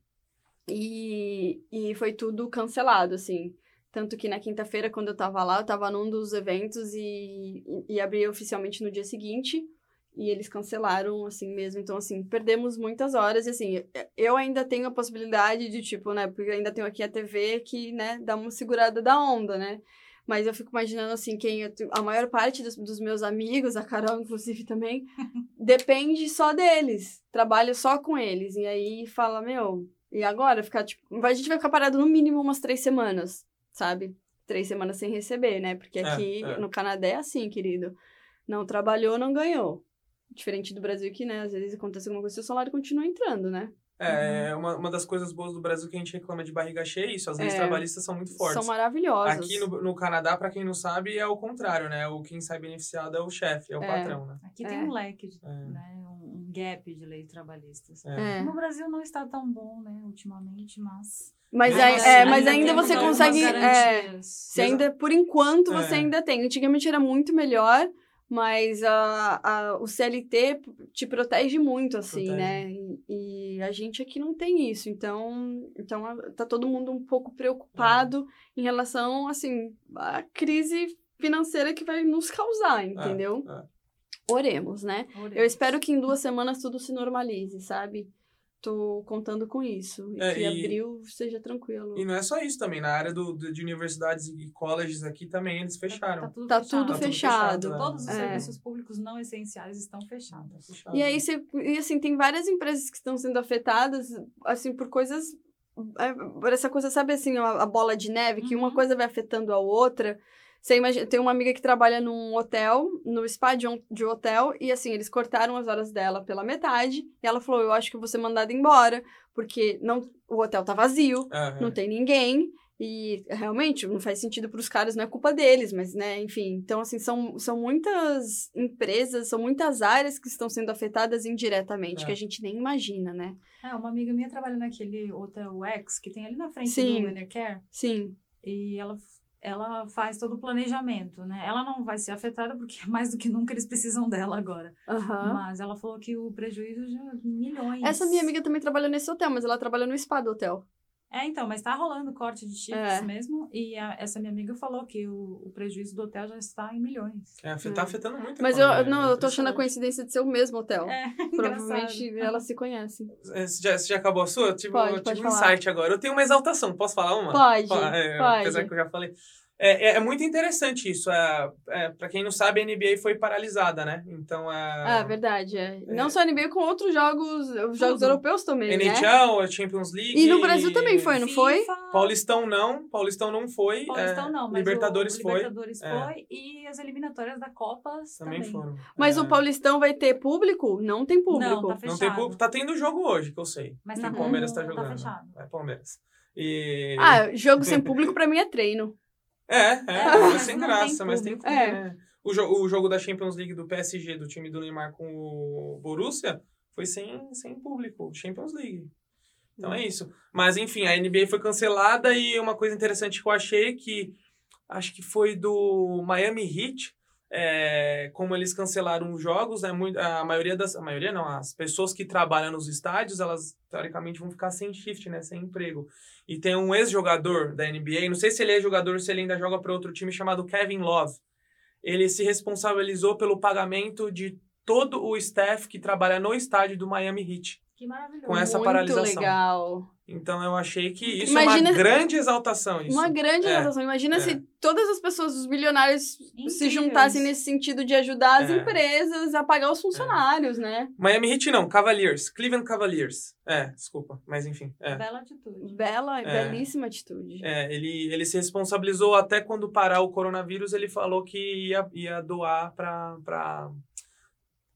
e, e foi tudo cancelado, assim. Tanto que na quinta-feira, quando eu tava lá, eu tava num dos eventos e, e, e abri oficialmente no dia seguinte. E eles cancelaram, assim mesmo. Então, assim, perdemos muitas horas. E, assim, eu ainda tenho a possibilidade de, tipo, né? Porque eu ainda tenho aqui a TV que, né, dá uma segurada da onda, né? Mas eu fico imaginando, assim, quem... eu a maior parte dos, dos meus amigos, a Carol, inclusive, também, [LAUGHS] depende só deles. Trabalho só com eles. E aí fala, meu... E agora? Ficar, tipo... A gente vai ficar parado no mínimo umas três semanas, sabe? Três semanas sem receber, né? Porque É, aqui é. no Canadá é assim, querido. Não trabalhou, não ganhou. Diferente do Brasil que, né, às vezes acontece alguma coisa o salário continua entrando, né? É, uma, uma das coisas boas do Brasil que a gente reclama de barriga cheia é isso. As leis É. trabalhistas são muito fortes. São maravilhosos. Aqui no, no Canadá, pra quem não sabe, é o contrário, né? O quem sai beneficiado é o chefe, é o É. patrão, né? Aqui É. tem um leque, de, É. né? Um, gap de leis trabalhistas. É. É. No Brasil não está tão bom, né, ultimamente, mas. Mas, assim, é, ainda mas tem ainda você consegue. É, você ainda, por enquanto, você É. ainda tem. Antigamente era muito melhor, mas a, a, o CLT te protege muito, assim, Protege. né? E, e a gente aqui não tem isso. Então, então tá todo mundo um pouco preocupado É. em relação, assim, à crise financeira que vai nos causar, entendeu? é. Oremos, né? Eu espero que em duas semanas tudo se normalize, sabe? Tô contando com isso. E É, que e- abril seja tranquilo. E não é só isso também, na área do, do- de universidades e colleges aqui também eles fecharam. Tá tudo Tá fechado. tudo Tá tudo fechado. fechado, Todos os É. serviços públicos não essenciais estão fechados. Tá fechado. E aí, você, e assim, tem várias empresas que estão sendo afetadas, assim, por coisas. é, por essa coisa, sabe assim, a, a bola de neve, que uma Uhum. coisa vai afetando a outra. Você imagina, tem uma amiga que trabalha num hotel, no spa de, um, de hotel, e assim, eles cortaram as horas dela pela metade, e ela falou: Eu acho que vou ser mandada embora, porque não, o hotel tá vazio, Aham. não tem ninguém. E realmente não faz sentido para os caras, não é culpa deles, mas, né, enfim. Então, assim, são, são muitas empresas, são muitas áreas que estão sendo afetadas indiretamente, É. que a gente nem imagina, né? É, uma amiga minha trabalha naquele Hotel X, que tem ali na frente Sim. do Enercare, Sim. e ela, ela faz todo o planejamento, né? Ela não vai ser afetada porque mais do que nunca eles precisam [LAUGHS] dela agora. Aham. Mas ela falou que o prejuízo já é milhões. Essa minha amiga também trabalha nesse hotel, mas ela trabalha no spa do hotel. É, então, mas tá rolando corte de chips É. mesmo, e a- essa minha amiga falou que o, o prejuízo do hotel já está em milhões. É, afet- tá afetando muito. Mas eu, não, é eu tô achando a coincidência de ser o mesmo hotel. É, [LAUGHS] Provavelmente engraçado. elas se conhecem. É, Você já, você já acabou a sua? Eu tive, Pode, eu pode tive um falar. insight agora. Eu tenho uma exaltação. Posso falar uma? Pode, é, pode. Apesar que eu já falei. É, é, é muito interessante isso. É, é, para quem não sabe, a NBA foi paralisada, né? Então, Ah, é, verdade, é. Não só NBA, com outros jogos, os jogos europeus também, né? NHL, a Champions League. E no Brasil também foi, não foi? FIFA, Paulistão não, Paulistão não foi. Paulistão é, não, mas Libertadores o foi. Libertadores É. foi e as eliminatórias da Copa Também também. foram. Mas É, o Paulistão vai ter público? Não tem público. Não, tá Não tem fechado. público. Tá tendo jogo hoje, que eu sei. Mas tá o Palmeiras tá tá jogando. fechado. É Palmeiras. E... Ah, jogo sem [LAUGHS] público pra mim é treino. É, é, É, mas sem graça, mas tem que público. ter, né? O, jo o jogo da Champions League do PSG, do time do Neymar com o Borussia, foi sem, sem público, Champions League. Então é isso. Mas enfim, a NBA foi cancelada e uma coisa interessante que eu achei que acho que foi do Miami Heat, é, como eles cancelaram os jogos, né, a maioria das a maioria não, as pessoas que trabalham nos estádios, elas teoricamente vão ficar sem shift, né, sem emprego. E tem um ex-jogador da NBA, não sei se ele é jogador ou se ele ainda joga para outro time chamado Kevin Love. Ele se responsabilizou pelo pagamento de todo o staff que trabalha no estádio do Miami Heat. Que maravilhoso. Com essa Muito paralisação. legal. Então eu achei que isso Imagina- é uma grande exaltação. Isso. Uma grande É, exaltação. Imagina é. se todas as pessoas, os bilionários, se juntassem nesse sentido de ajudar as É. empresas a pagar os funcionários, né? Miami Heat não, Cavaliers. Cleveland Cavaliers. É, desculpa, mas enfim. É. Bela atitude. Bela, É. belíssima atitude. É, ele, ele se responsabilizou até quando parar o coronavírus, ele falou que ia, ia doar pra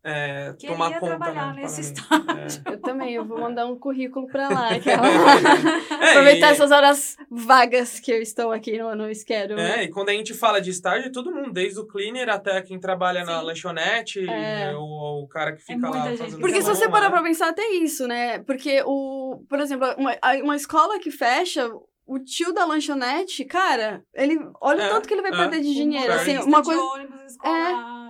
é, Que tomar conta. trabalhar né, nesse pagamento. Eu também, eu vou mandar um currículo pra lá. [LAUGHS] aquela- É, [LAUGHS] Aproveitar e- essas horas vagas que eu estou aqui no, no Isquero. É, e quando a gente fala de estágio, é todo mundo, desde o cleaner até quem trabalha na Sim. lanchonete, É. ou, o cara que fica muita lá gente fazendo Porque se você parar né? pra pensar até isso, né? Porque o, por exemplo, uma, uma escola que fecha, o tio da lanchonete, cara, ele olha o É, tanto que ele vai é. perder de dinheiro. Um Assim, uma de coisa. ônibus escolar, É,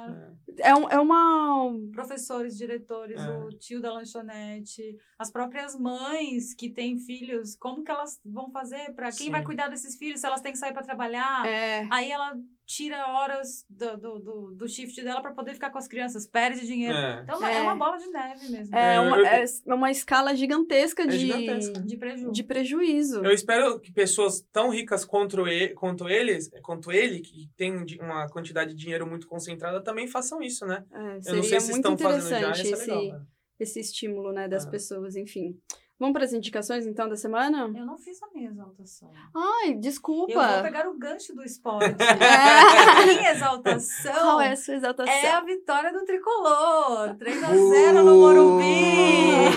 um- é uma. professores, diretores, É. o tio da lanchonete, as próprias mães que têm filhos, como que elas vão fazer para quem Sim. vai cuidar desses filhos se elas têm que sair para trabalhar? É, Aí ela tira horas do, do, do, do shift dela para poder ficar com as crianças, perde dinheiro. É. Então É. é. uma bola de neve mesmo. é, É, uma, eu- é uma escala gigantesca É de, gigantesca. De prejuízo. de prejuízo. Eu espero que pessoas tão ricas quanto ele, quanto eles, quanto ele, que tem uma quantidade de dinheiro muito concentrada, também façam isso, né? É, Eu não sei se estão fazendo já, isso é esse, legal. né? esse estímulo né, das É. pessoas, enfim. Vamos para as indicações, então, da semana? Eu não fiz a minha exaltação. Ai, desculpa. Eu vou pegar o gancho do esporte. É. [LAUGHS] a minha exaltação Qual é a sua exaltação? é a vitória do Tricolor. 3 a 0 no Morumbi.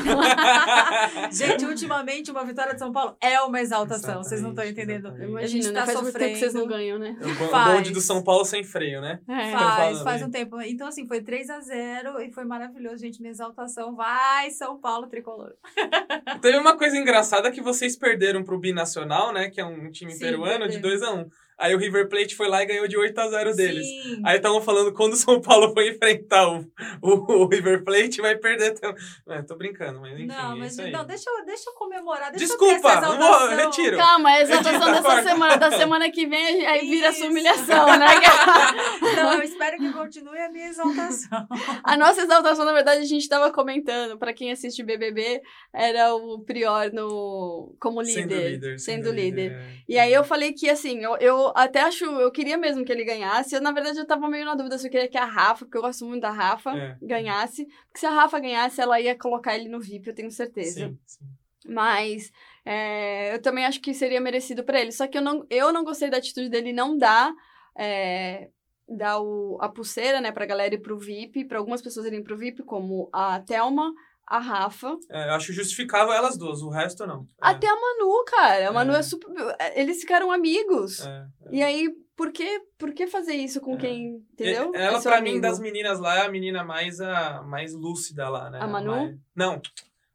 [LAUGHS] Gente, ultimamente uma vitória de São Paulo é uma exaltação. Vocês não estão entendendo. Imagina, gente né? tá Faz muito tempo que vocês não sofrendo. ganham, né? O bo- Faz. bonde do São Paulo sem freio, né? É. Faz, faz aí. um tempo. Então, assim, foi 3 a 0 e foi maravilhoso, gente. Minha exaltação. Vai, São Paulo Tricolor. [LAUGHS] Teve uma coisa engraçada que vocês perderam pro Binacional, né? Que é um time Sim, peruano de perdemos. 2 a 1 um. Aí o River Plate foi lá e ganhou de 8 a 0 deles. Sim. Aí estavam falando quando o São Paulo for enfrentar o, o, o River Plate, vai perder também. É, tô brincando, mas enfim. não, é mas isso aí. não, deixa eu, deixa eu comemorar. Deixa eu Desculpa, ter essa não vou, retiro. Calma, a exaltação dessa semana. Da semana que vem, aí vira Isso. sua humilhação, né? [LAUGHS] Não, eu espero que continue a minha exaltação. A nossa exaltação, na verdade, a gente tava comentando. Pra quem assiste BBB, era o Prior no, como líder. Sendo líder. Sendo líder. é. E aí eu falei que, assim, eu, eu até acho... Eu queria mesmo que ele ganhasse. Eu, na verdade, eu tava meio na dúvida se eu queria que a Rafa, porque eu gosto muito da Rafa, É. ganhasse. Porque se a Rafa ganhasse, ela ia colocar ele no VIP, eu tenho certeza. Sim, sim. Mas é, eu também acho que seria merecido pra ele. Só que eu não, eu não gostei da atitude dele não dar, é, dar o, a pulseira, né, pra galera ir pro VIP, pra algumas pessoas irem pro VIP, como a Thelma, a Rafa. É, eu acho justificável elas duas, o resto não. É, Até a Manu, cara. A Manu É. é super. Eles ficaram amigos. é, é. E aí, por que, por que fazer isso com É. quem. Entendeu? Ela, É pra mim, amigo. das meninas lá, é a menina mais, a, mais lúcida lá, né? A Manu? mais- Não,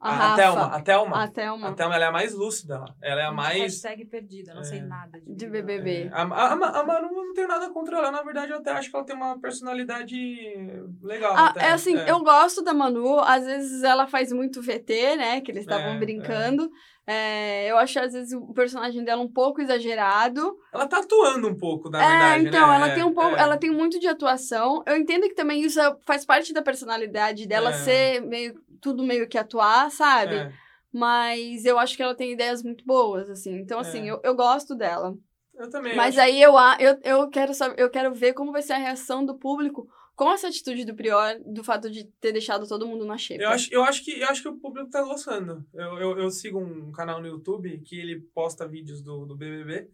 A, a. Thelma. A Thelma. A Thelma. A Thelma, ela é a mais lúcida. Ela é a mais... Hashtag perdida, não sei É. nada de, De. BBB. É, a, a, a Manu não tenho nada contra ela. Na verdade, eu até acho que ela tem uma personalidade legal. Ah, até. é assim, eu gosto da Manu, às vezes ela faz muito VT, né? Que eles estavam É, brincando. É, eu acho, às vezes, o personagem dela um pouco exagerado. Ela tá atuando um pouco, na é, verdade, então, né? ela É, tem um pouco, é. ela tem muito de atuação. Eu entendo que também isso é- faz parte da personalidade dela É. ser meio tudo meio que atuar, sabe? É, Mas eu acho que ela tem ideias muito boas, assim. Então, assim, É. eu, eu gosto dela. Eu também. Mas eu acho- aí eu, a- eu, eu, quero saber, eu quero ver como vai ser a reação do público com essa atitude do Prior, do fato de ter deixado todo mundo na xepa. Eu acho, eu, acho que, eu acho que o público tá gostando. Eu, eu, eu sigo um canal no YouTube que ele posta vídeos do, do BBB.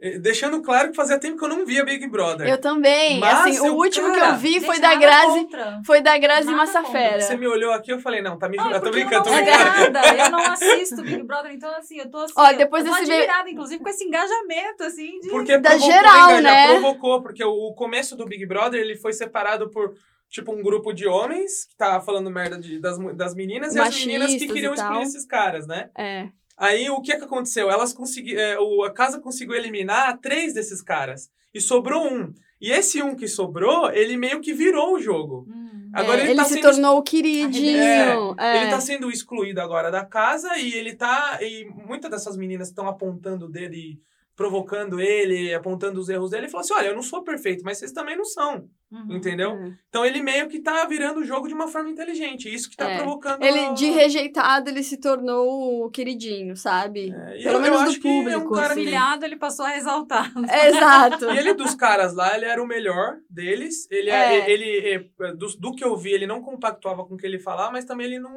Eh, Deixando claro que fazia tempo que eu não via Big Brother. Eu também. Mas assim, eu- o último que cara, eu vi foi da Grazi. contra. Foi da Grazi Nada Massafera. Você me olhou aqui, eu falei, não, tá me julgando. é tô brincando, tô eu não brincando. sei nada, eu não assisto Big Brother, então assim, eu tô [LAUGHS] assim, Ó, depois eu tô desse ve- admirada, inclusive, com esse engajamento, assim, de... Porque Da provocou, geral, né? Provocou, porque o, começo do Big Brother, ele foi separado por, tipo, um grupo de homens que tava falando merda de, das, das meninas e as meninas que Machistas queriam excluir esses caras, né? É. Aí, o que que aconteceu? Elas conseguiram... a casa conseguiu eliminar três desses caras. E sobrou um. E esse um que sobrou, ele meio que virou o jogo. Hum. Agora É, ele, ele tá se sendo tornou o queridinho. É, Ele tá sendo excluído agora da casa e ele tá. E muitas dessas meninas estão apontando o dedo e provocando ele, apontando os erros dele. Ele falou assim: olha, eu não sou perfeito, mas vocês também não são. Uhum. Entendeu? É. Então ele meio que tá virando o jogo de uma forma inteligente. Isso que tá É. provocando. Ele, de rejeitado, ele se tornou o queridinho, sabe? É, e Pelo eu- eu menos do acho que é um público, cara- assim. Humilhado, ele passou a exaltar. É, [LAUGHS] exato. E ele, dos caras lá, ele era o melhor deles. Ele, É. ele, é, do, do que eu vi, ele não compactuava com o que ele falava, mas também ele não.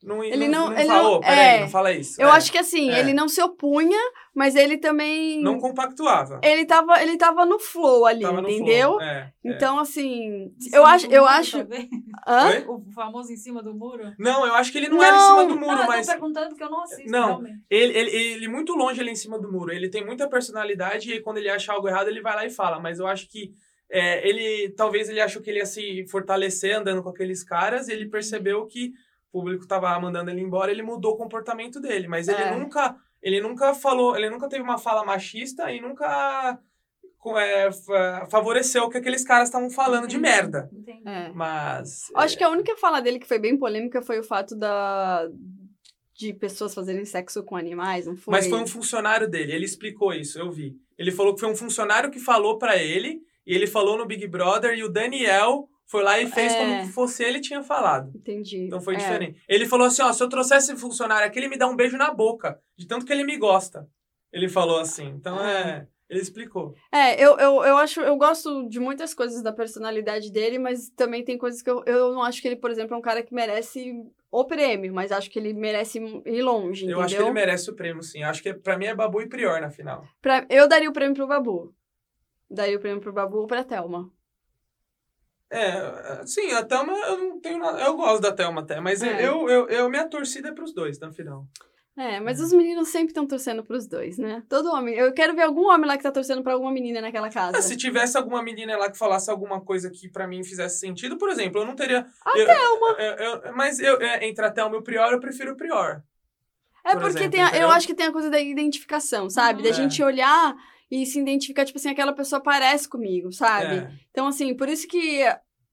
Não, Ele não, não- não ele falou, não- peraí, é. não fala isso. Eu É, acho que assim, é. ele não se opunha, mas ele também. Não compactuava. Ele tava, ele tava no flow ali, Tava entendeu? flow, é, é. Então, assim, Em eu acho, eu muro, acho. O famoso em cima do muro. Não, eu acho que ele não, era em cima do muro, não, eu mas. tô perguntando porque eu não assisto, Não. realmente. Ele, ele, ele muito longe ele em cima do muro. Ele tem muita personalidade e quando ele acha algo errado, ele vai lá e fala. Mas eu acho que é, ele. Talvez ele achou que ele ia se fortalecer andando com aqueles caras e ele percebeu que o público tava mandando ele embora, ele mudou o comportamento dele. Mas ele É. nunca. Ele nunca falou, ele nunca teve uma fala machista e nunca é, fa- favoreceu o que aqueles caras estavam falando de Entendi, merda. entendi. É. Mas. Eu acho que a única fala dele que foi bem polêmica foi o fato da de pessoas fazerem sexo com animais, não foi? Mas foi um funcionário dele, ele explicou isso, eu vi. Ele falou que foi um funcionário que falou pra ele, e ele falou no Big Brother, e o Daniel foi lá e fez É. como se fosse ele tinha falado. Entendi. Então foi É. diferente. Ele falou assim, ó, se eu trouxer esse funcionário aqui, ele me dá um beijo na boca, de tanto que ele me gosta. Ele falou assim, então é... Ele explicou. É, eu, eu, eu acho, eu gosto de muitas coisas da personalidade dele, mas também tem coisas que eu, eu não acho que ele, por exemplo, é um cara que merece o prêmio, mas acho que ele merece ir longe, Eu entendeu? acho que ele merece o prêmio, sim. Acho que pra mim é Babu e Prior na final. Pra- eu daria o prêmio pro Babu. Daria o prêmio pro Babu ou pra Thelma. É, sim, a Thelma eu não tenho nada. Eu gosto da Thelma até, mas É. eu, eu, eu, minha torcida é pros dois na final. É, mas os meninos sempre estão torcendo pros dois, né? Todo homem. Eu quero ver algum homem lá que tá torcendo pra alguma menina naquela casa. Ah, se tivesse alguma menina lá que falasse alguma coisa que pra mim fizesse sentido, por exemplo, eu não teria. A eu, Thelma. eu- eu- mas eu, é, entre a Thelma e o Prior, eu prefiro o Prior. É por porque exemplo, tem a- eu acho que tem a coisa da identificação, sabe? Uhum. Da É. gente olhar e se identificar, tipo assim, aquela pessoa parece comigo, sabe? É. Então, assim, por isso que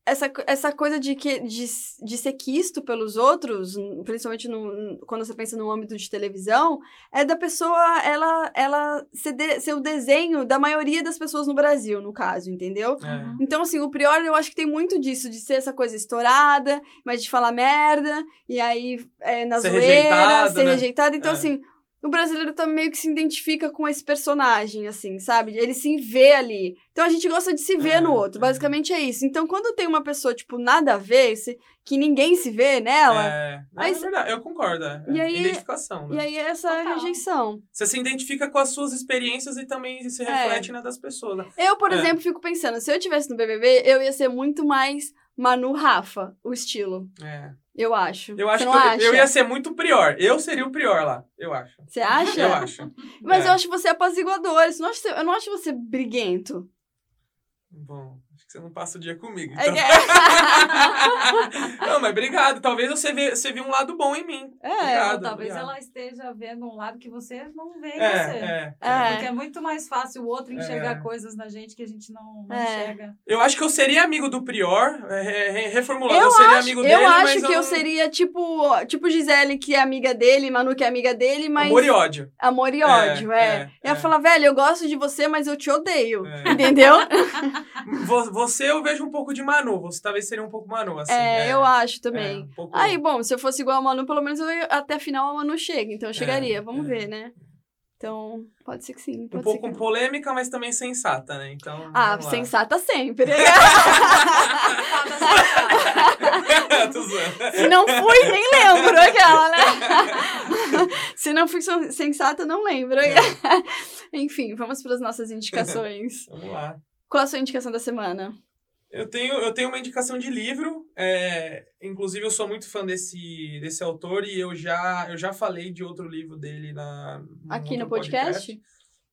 essa, essa coisa de, que, de, de ser quisto pelos outros, principalmente no, quando você pensa no âmbito de televisão, é da pessoa, ela, ela ser, de- ser o desenho da maioria das pessoas no Brasil, no caso, entendeu? É. Então, assim, o Prior, eu acho que tem muito disso, de ser essa coisa estourada, mas de falar merda, e aí é, na Ser zoeira, rejeitado, ser né? rejeitado. Então, É. assim, o brasileiro tá meio que se identifica com esse personagem, assim, sabe? Ele se vê ali. Então, a gente gosta de se ver É, no outro, é. basicamente é isso. Então, quando tem uma pessoa, tipo, nada a ver, se- que ninguém se vê nela, É, Aí é verdade, eu concordo. É. E aí- Identificação, né? e aí é essa Total. rejeição. Você se identifica com as suas experiências e também se reflete na das pessoas. né? Eu, por É. exemplo, fico pensando, se eu tivesse no BBB, eu ia ser muito mais Manu Rafa, o estilo. É. Eu acho. Eu acho que não eu, acha? eu ia ser muito prior. Eu seria o prior lá, eu acho. Você acha? Eu acho. Mas É. eu acho você apaziguador. Eu não acho, você- eu não acho você briguento. Bom, você não passa o dia comigo. É, Então. [LAUGHS] não, mas obrigado. Talvez você, vê, você viu um lado bom em mim. É, Obrigado, talvez obrigado. ela esteja vendo um lado que você não vê em É, você. é, É. Porque é muito mais fácil o outro enxergar É. coisas na gente que a gente não, não É. enxerga. Eu acho que eu seria amigo do Prior, é, re- re- reformulando, eu, Eu seria acho, amigo eu dele, acho mas que eu não- seria tipo, tipo Gisele, que é amiga dele, Manu, que é amiga dele, mas. Amor e ódio. Amor e ódio, é. é, Eu ia é. falar, velho, eu gosto de você, mas eu te odeio. É. Entendeu? [LAUGHS] Vo- Você eu vejo um pouco de Manu, você talvez seria um pouco Manu, assim. é, eu acho é, também. um pouco- Aí, bom, se eu fosse igual a Manu, pelo menos eu até a final a Manu chega. Então eu chegaria, vamos é. ver, né? Então, pode ser que sim, um pouco polêmica, mas também sensata, né? Então. Ah, vamos sensata sempre. [LAUGHS] [LAUGHS] Se não fui, nem lembro aquela, né? [LAUGHS] Se não fui sen- sensata, não lembro. É. Enfim, vamos para as nossas indicações. Vamos lá. Qual a sua indicação da semana? Eu tenho, eu tenho uma indicação de livro. é, inclusive, eu sou muito fã desse, desse autor e eu já, eu já falei de outro livro dele na, Aqui no outro podcast?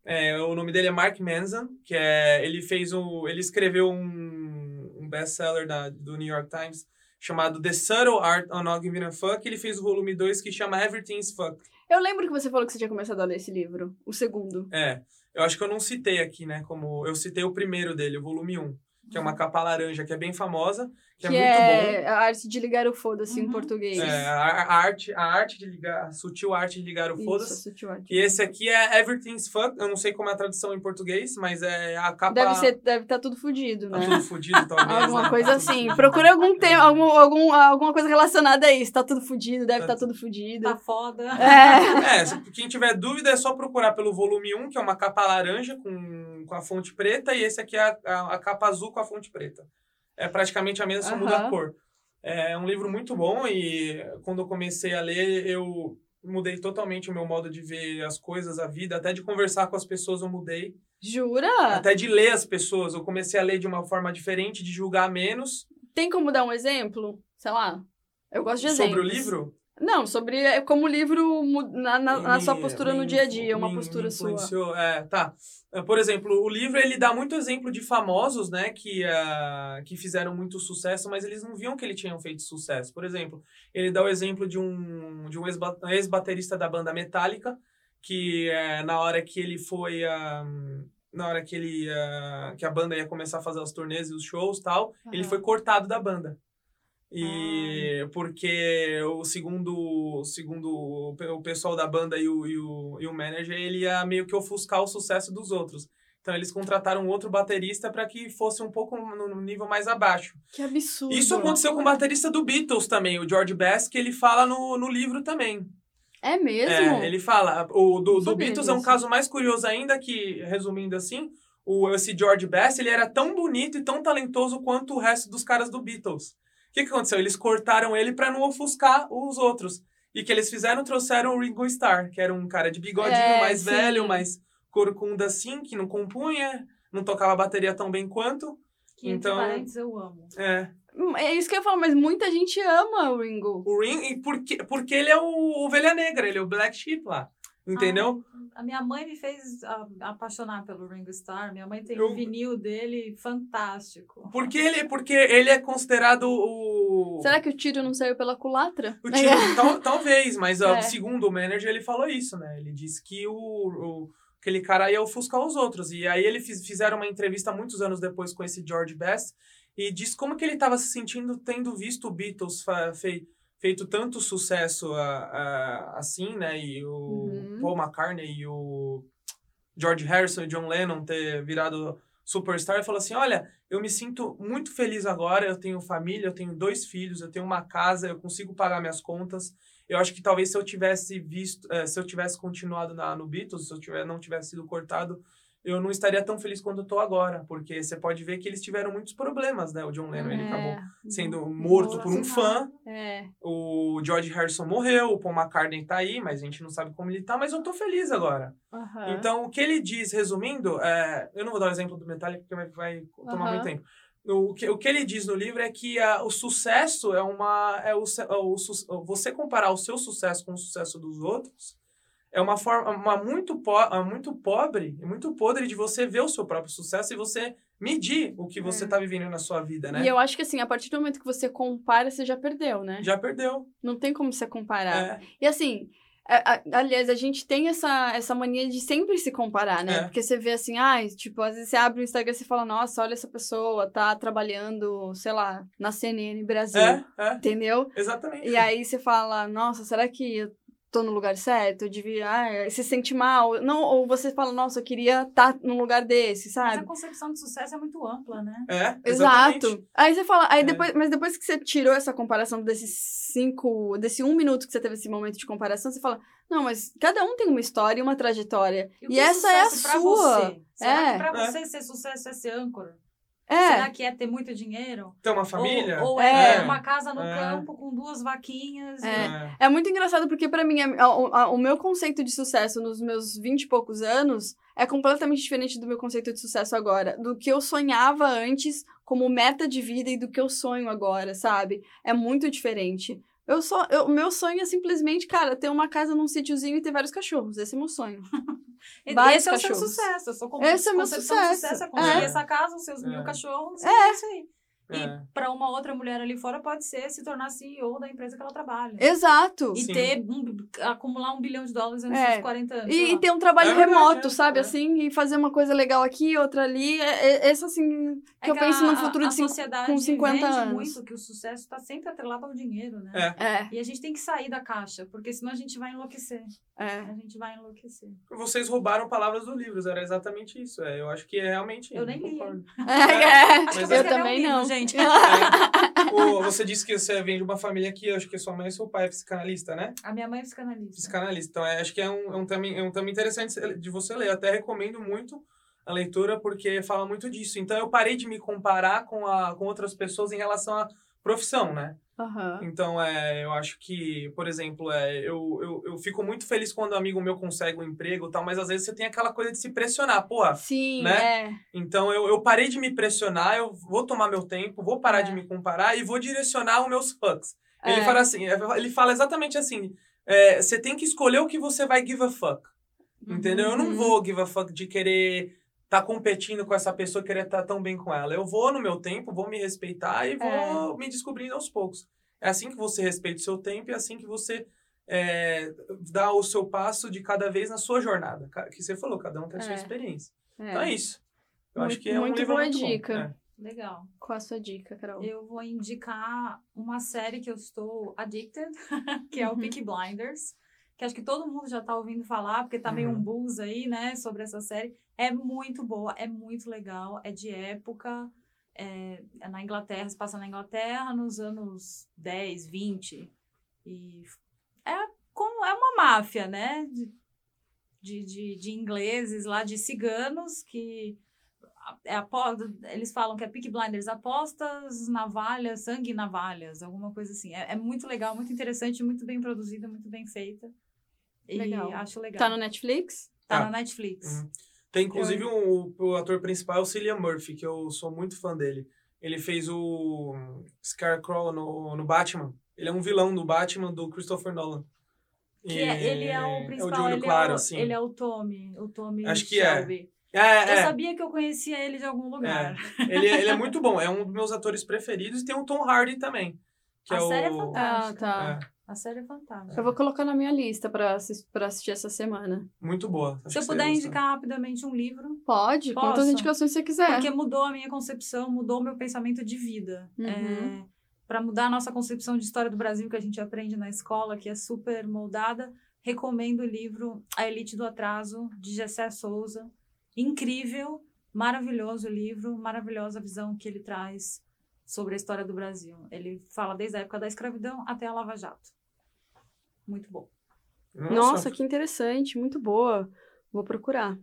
É, o nome dele é Mark Manson, que é ele fez o ele escreveu um, um best-seller do New York Times chamado The Subtle Art of Not Giving a Fuck. Ele fez o volume 2 que chama Everything's Fuck. Eu lembro que você falou que você tinha começado a ler esse livro, o segundo. É, eu acho que eu não citei aqui, né, como eu citei o primeiro dele, o volume 1, que é uma capa laranja que é bem famosa, que, Que é muito bom. é a arte de ligar o foda-se em Uhum. português. É, a, a arte, a arte de ligar, a sutil arte de ligar o foda-se. E esse aqui é Everything's Fuck. Eu não sei como é a tradução em português, mas é a capa. Deve ser, deve estar tudo fudido, Tá né? tudo fudido, [LAUGHS] talvez. Alguma né? coisa Tá assim. fudido. Procura algum tema, algum, algum, alguma coisa relacionada a isso. Tá tudo fudido, deve Tá estar tudo fudido. Tá foda. [LAUGHS] É. É, quem tiver dúvida é só procurar pelo volume 1, que é uma capa laranja com, com a fonte preta, e esse aqui é a, a, a capa azul com a fonte preta. É praticamente a mesma, só muda Aham. a cor. É um livro muito bom e quando eu comecei a ler, eu mudei totalmente o meu modo de ver as coisas, a vida, até de conversar com as pessoas eu mudei. Jura? Até de ler as pessoas, eu comecei a ler de uma forma diferente, de julgar menos. Tem como dar um exemplo? Sei lá. Eu gosto de exemplos. Sobre o livro? Não, sobre como o livro na, na, na sua postura me no dia a dia, uma me- postura me sua. É, tá. É, Por exemplo, o livro ele dá muito exemplo de famosos, né, que, ah, que fizeram muito sucesso, mas eles não viam que eles tinham feito sucesso. Por exemplo, ele dá o exemplo de um, de um ex-ba- ex-baterista da banda Metallica, que eh, na hora que ele foi. ah, na hora que ele ah, que a banda ia começar a fazer as turnês e os shows tal, ele Aham. foi cortado da banda. E porque o segundo, segundo o pe- o pessoal da banda e o, e, o, e o manager, ele ia meio que ofuscar o sucesso dos outros. Então eles contrataram outro baterista para que fosse um pouco no nível mais abaixo. Que absurdo. Isso aconteceu com o baterista do Beatles também, o George Bass, que ele fala no, no livro também. É mesmo? É, ele fala. O do, do Beatles é um caso mais curioso ainda, que, resumindo assim, o, esse George Bass, ele era tão bonito e tão talentoso quanto o resto dos caras do Beatles. O que, que aconteceu? Eles cortaram ele para não ofuscar os outros. E que eles fizeram, trouxeram o Ringo Starr, que era um cara de bigodinho, É, mais sim. velho, mais corcunda assim, que não compunha, não tocava bateria tão bem quanto. Que entre Então- parênteses eu amo. É. É isso que eu falar, mas muita gente ama o Ringo. O Ringo, e porque, porque ele é o Ovelha Negra, ele é o Black Sheep lá. Entendeu? Ah, a minha mãe me fez ah, apaixonar pelo Ringo Starr. Minha mãe tem Eu- um vinil dele fantástico. Porque ele, porque ele é considerado o. Será que o tiro não saiu pela culatra? O tiro, [LAUGHS] tal- talvez, mas ó, É. segundo o manager, ele falou isso, né? Ele disse que o, o- aquele cara ia ofuscar os outros. E aí eles fizeram uma entrevista muitos anos depois com esse George Best e disse como que ele estava se sentindo tendo visto o Beatles fe feito tanto sucesso assim, né? E o uhum. Paul McCartney e o George Harrison e John Lennon ter virado superstar e falou assim: Olha, eu me sinto muito feliz agora. Eu tenho família, eu tenho dois filhos, eu tenho uma casa, eu consigo pagar minhas contas. Eu acho que talvez se eu tivesse visto, eh, se eu tivesse continuado na, no Beatles, se eu tiver, não tivesse sido cortado, eu não estaria tão feliz quanto eu tô agora, porque você pode ver que eles tiveram muitos problemas, né? O John Lennon, é, ele acabou sendo morto por um fã. É. O George Harrison morreu, o Paul McCartney tá aí, mas a gente não sabe como ele tá, mas eu tô feliz agora. Uhum. Então, o que ele diz, resumindo, é, eu não vou dar o exemplo do Metallica, porque vai, tomar uhum. muito tempo. O que, o que ele diz no livro é que a, o sucesso é uma. É o, o, o, você comparar o seu sucesso com o sucesso dos outros é uma forma uma muito, po muito pobre e muito podre de você ver o seu próprio sucesso e você medir o que você está é. vivendo na sua vida, né? E eu acho que assim, a partir do momento que você compara, você já perdeu, né? Já perdeu. Não tem como você comparar. É. E assim, a, a, aliás, a gente tem essa, essa mania de sempre se comparar, né? É. Porque você vê assim, ah, tipo, às vezes você abre o Instagram e você fala, nossa, olha essa pessoa, tá trabalhando, sei lá, na CNN Brasil. É, é. Entendeu? Exatamente. E aí você fala, nossa, será que eu tô no lugar certo, eu devia, ah, se sente mal, não, ou você fala, nossa, eu queria estar tá num lugar desse, sabe? Mas a concepção de sucesso é muito ampla, né? É, exatamente. Exato. Aí você fala, aí é. depois, mas depois que você tirou essa comparação desses cinco, desse um minuto que você teve esse momento de comparação, você fala, não, mas cada um tem uma história e uma trajetória. E, e é essa é a sua. Você? Será é. que pra você ser sucesso é ser âncora? É. Será que é ter muito dinheiro? Ter uma família? Ou, ou é, é, uma casa no é. campo com duas vaquinhas? É, é. muito engraçado porque, para mim, o, o meu conceito de sucesso nos meus vinte e poucos anos é completamente diferente do meu conceito de sucesso agora. Do que eu sonhava antes como meta de vida e do que eu sonho agora, sabe? É muito diferente. Eu só, o meu sonho é simplesmente, cara, ter uma casa num sítiozinho e ter vários cachorros. Esse é meu sonho. [LAUGHS] Vários esse cachorros. é o seu sucesso. Eu sou Esse é o meu sucesso. sucesso é conseguir é. essa casa, os seus é. mil cachorros. É. é isso aí. E é. para uma outra mulher ali fora pode ser se tornar CEO da empresa que ela trabalha. Exato. E Sim. ter um, acumular um bilhão de dólares antes é. dos 40 anos. E, e ter um trabalho é remoto, sabe? É. Assim, e fazer uma coisa legal aqui, outra ali. É, esse, assim, que eu que penso a, no futuro a, de a com 50 anos. muito que o sucesso está sempre atrelado ao dinheiro, né? É. E a gente tem que sair da caixa, porque senão a gente vai enlouquecer. É. A gente vai enlouquecer. Vocês roubaram palavras do livro, era exatamente isso. É, eu acho que é realmente. Eu nem li. [LAUGHS] É, Mas, eu também um livro, não. gente. O, [LAUGHS] você disse que você vem de uma família que acho que sua mãe e seu pai é psicanalista, né? A minha mãe é psicanalista. Psicanalista. Então, é, acho que é um, é, um tema, é um tema interessante de você ler. Eu até recomendo muito a leitura porque fala muito disso. Então, eu parei de me comparar com, a, com outras pessoas em relação à profissão, né? Uhum. Então, é, eu acho que, por exemplo, é, eu, eu, eu fico muito feliz quando um amigo meu consegue um emprego e tal, mas às vezes você tem aquela coisa de se pressionar, porra. Sim, né? É. Então, eu, eu parei de me pressionar, eu vou tomar meu tempo, vou parar é. de me comparar e vou direcionar os meus fucks. É. Ele fala assim, é, ele fala exatamente assim, é, você tem que escolher o que você vai give a fuck. Entendeu? Eu não Uhum. vou give a fuck de querer tá competindo com essa pessoa, querer estar tão bem com ela. Eu vou no meu tempo, vou me respeitar e vou me descobrindo aos poucos. É assim que você respeita o seu tempo e é assim que você é, dá o seu passo de cada vez na sua jornada. Que você falou, cada um tem a sua É. experiência. É. Então é isso. Eu Muito- acho que é um muito livro boa muito bom. dica. É. Legal. Qual a sua dica, Carol? Eu vou indicar uma série que eu estou addicted, [LAUGHS] que é o Uhum. Peaky Blinders. Que acho que todo mundo já tá ouvindo falar, porque tá meio um Uhum. buzz aí, né, sobre essa série. É muito boa, é muito legal, é de época. É, é na Inglaterra, se passa na Inglaterra nos anos 10, 20. E é, como, é uma máfia, né? De, de, de, ingleses lá, de ciganos, que é eles falam que é Peaky Blinders, apostas, navalhas, sangue e navalhas, alguma coisa assim. É, é muito legal, muito interessante, muito bem produzida, muito bem feita. E Legal. acho legal. Tá no Netflix? Tá Tá. na Netflix. Uhum. Tem inclusive um, o ator principal, é o Cillian Murphy, que eu sou muito fã dele. Ele fez o Scarecrow no, no Batman. Ele é um vilão do Batman do Christopher Nolan. Que é- ele é o É principal, o de olho ele, claro, é o, assim. ele é o Tommy, o Tommy Acho que é. Shelby. É, Eu é. sabia que eu conhecia ele de algum lugar. ele, ele é muito bom. [LAUGHS] É um dos meus atores preferidos. E tem o Tom Hardy também. Que A é série é o... fantástica. Ah, tá. A série é fantástica. Eu vou colocar na minha lista pra, assis- pra assistir essa semana. muito boa. Acho Se eu puder gostar. indicar rapidamente um livro, Pode, quantas Posso? indicações você quiser. porque mudou a minha concepção, mudou o meu pensamento de vida. Uhum. É, para mudar a nossa concepção de história do Brasil que a gente aprende na escola, que é super moldada, recomendo o livro A Elite do Atraso, de Gessé Souza. Incrível, maravilhoso o livro, maravilhosa a visão que ele traz sobre a história do Brasil. Ele fala desde a época da escravidão até a Lava Jato. Muito bom. Nossa, que interessante, muito boa. Vou procurar.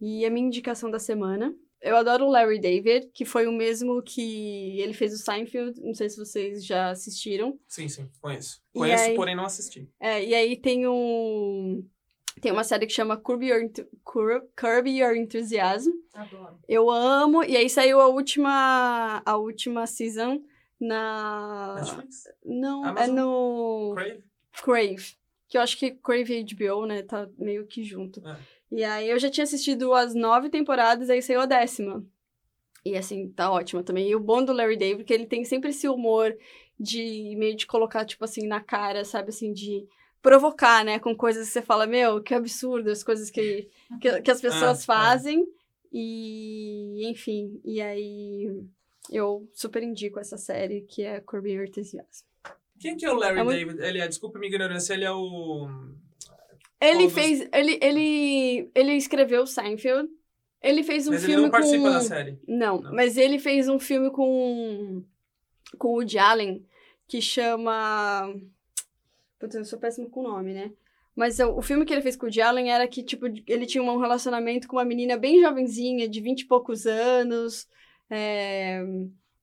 E a minha indicação da semana. Eu adoro o Larry David, que foi o mesmo que ele fez o Seinfeld. Não sei se vocês já assistiram. Sim, sim, conheço. Conheço, aí- porém não assisti. É, e aí tem um. Tem uma série que chama Curb Your, Enthu- Cur- Curb Your Enthusiasm. Adoro. Eu amo. E aí saiu a última. A última season na. Netflix? Não, é Amazon? no. Crave? Crave. Que eu acho que Crave e HBO, né? Tá meio que junto. É. E aí eu já tinha assistido as nove temporadas, aí saiu a décima. E assim, tá ótima também. E o bom do Larry David, que ele tem sempre esse humor de meio de colocar, tipo assim, na cara, sabe, assim, de provocar, né? Com coisas que você fala, meu, que absurdo, as coisas que, que, que as [LAUGHS] pessoas Ah, fazem. E, enfim, e aí eu super indico essa série, que é Your Enthusiasm. Quem que é o Larry É muito- David? Ele é, desculpa a minha ignorância, ele é o... Ele fez. Ele, ele, ele escreveu Seinfeld. Ele fez um Mas ele filme não participa com. da série. Não, Não. mas ele fez um filme com. Com o Woody Allen, que chama. Putz, eu sou péssimo com o nome, né? Mas o, o filme que ele fez com o Allen era que, tipo, ele tinha um relacionamento com uma menina bem jovenzinha, de vinte e poucos anos. é,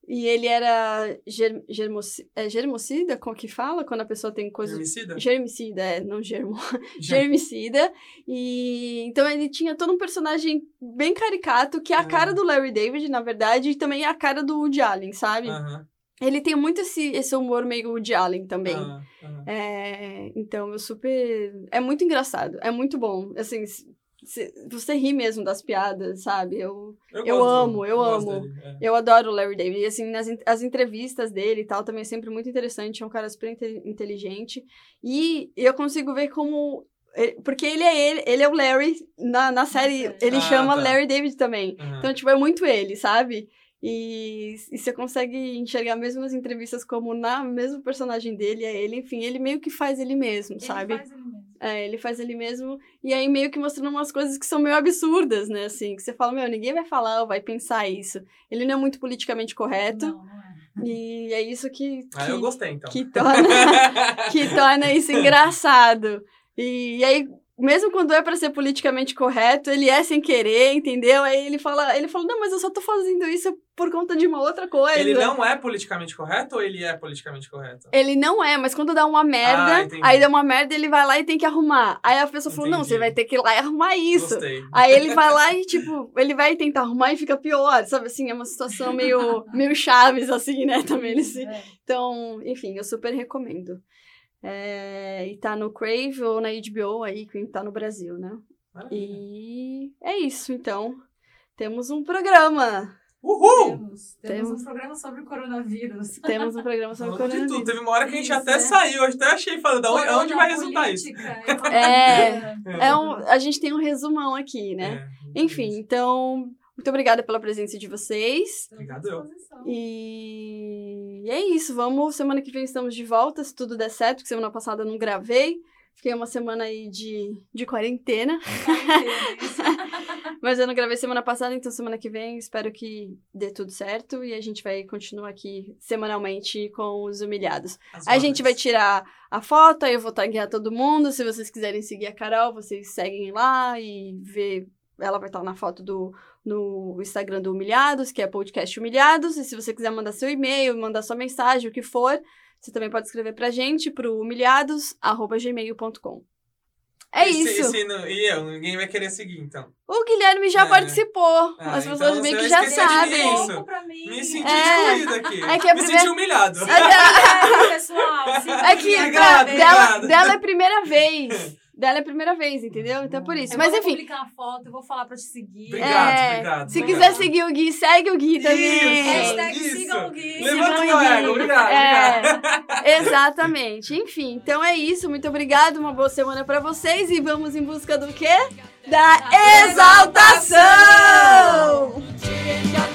E ele era ger, germoci, é germocida, como que fala? Quando a pessoa tem coisa... Germicida? Germicida, é, não germo. [LAUGHS] Germ- Germicida. E então ele tinha todo um personagem bem caricato, que é a Ah. cara do Larry David, na verdade, e também é a cara do Woody Allen, sabe? Aham, Ele tem muito esse, esse humor meio Woody Allen também. aham, aham. É, então, eu super. É muito engraçado, é muito bom. Assim, se- se- você ri mesmo das piadas, sabe? Eu, Eu gosto amo, eu gosto amo. dele, é. eu adoro o Larry David. E, assim, nas, as entrevistas dele e tal também é sempre muito interessante. É um cara super inte- inteligente. E eu consigo ver como. ele- Porque ele é ele, ele é o Larry na, na série. Ele Ah, chama tá. Larry David também. Aham. Então, tipo, é muito ele, sabe? E, e você consegue enxergar mesmo as entrevistas como na mesmo personagem dele, é ele, enfim, ele meio que faz ele mesmo, Ele sabe? faz ele mesmo. É, ele faz ele mesmo, e aí meio que mostrando umas coisas que são meio absurdas, né, assim, que você fala, meu, ninguém vai falar ou vai pensar isso. Ele não é muito politicamente correto, Não, não é. e é isso que, Ah, que, eu gostei, então. que torna, [LAUGHS] que torna isso engraçado. E, e aí, mesmo quando é pra ser politicamente correto, ele é sem querer, entendeu? Aí ele fala, ele fala, não, mas eu só tô fazendo isso por conta de uma outra coisa. Ele não é politicamente correto ou ele é politicamente correto? Ele não é, mas quando dá uma Ah, merda, entendi. aí dá uma merda, ele vai lá e tem que arrumar. Aí a pessoa falou, não, você vai ter que ir lá e arrumar isso. Gostei. Aí ele vai lá e, tipo, ele vai tentar arrumar e fica pior, sabe? Assim, é uma situação meio, meio chaves, assim, né? [LAUGHS] Também ele se... É. Então, enfim, eu super recomendo. É, e tá no Crave ou na HBO aí, quem tá no Brasil, né? Maravilha. E é isso, então. Temos um programa. Uhul! Temos, temos Temos. um programa sobre o coronavírus. Temos um programa sobre Falamos de tudo. coronavírus. Teve uma hora que a gente Isso, até né? saiu. Eu até achei, falando, onde, vai resultar isso? [LAUGHS] É. economia. É um, a gente tem um resumão aqui, né? É, Enfim, então, muito obrigada pela presença de vocês. Obrigado eu. disposição. E é isso, vamos. Semana que vem estamos de volta, se tudo der certo, que semana passada eu não gravei. Fiquei uma semana aí de, de quarentena. [LAUGHS] Mas eu não gravei semana passada, então semana que vem espero que dê tudo certo. E a gente vai continuar aqui semanalmente com os humilhados. As a gente vai tirar a foto, aí eu vou taguear todo mundo. Se vocês quiserem seguir a Carol, vocês seguem lá e vê. Ela vai estar na foto do no Instagram do Humilhados, que é podcast Humilhados. E se você quiser mandar seu e-mail, mandar sua mensagem, o que for, você também pode escrever pra gente pro humilhados@gmail.com. É E isso. se não- e eu, ninguém vai querer seguir, então. O Guilherme já É. participou. Ah, As então pessoas meio você que já sabem. isso. Me senti É. excluída aqui. É que a Me primeira- senti humilhado. É, É, pessoal. sim, É que obrigado. dela, dela é a primeira vez. Dela é a primeira vez, entendeu? Então é por isso. Eu Mas vou enfim. publicar a foto, eu vou falar pra te seguir. Obrigado, é, obrigado, Se obrigado. quiser seguir o Gui, segue o Gui também. Isso, Hashtag isso. sigam o Gui. Levanta o ego, obrigado, obrigado. É, [LAUGHS] exatamente. Enfim, então é isso. Muito obrigado. Uma boa semana pra vocês e vamos em busca do quê? Da exaltação! [LAUGHS]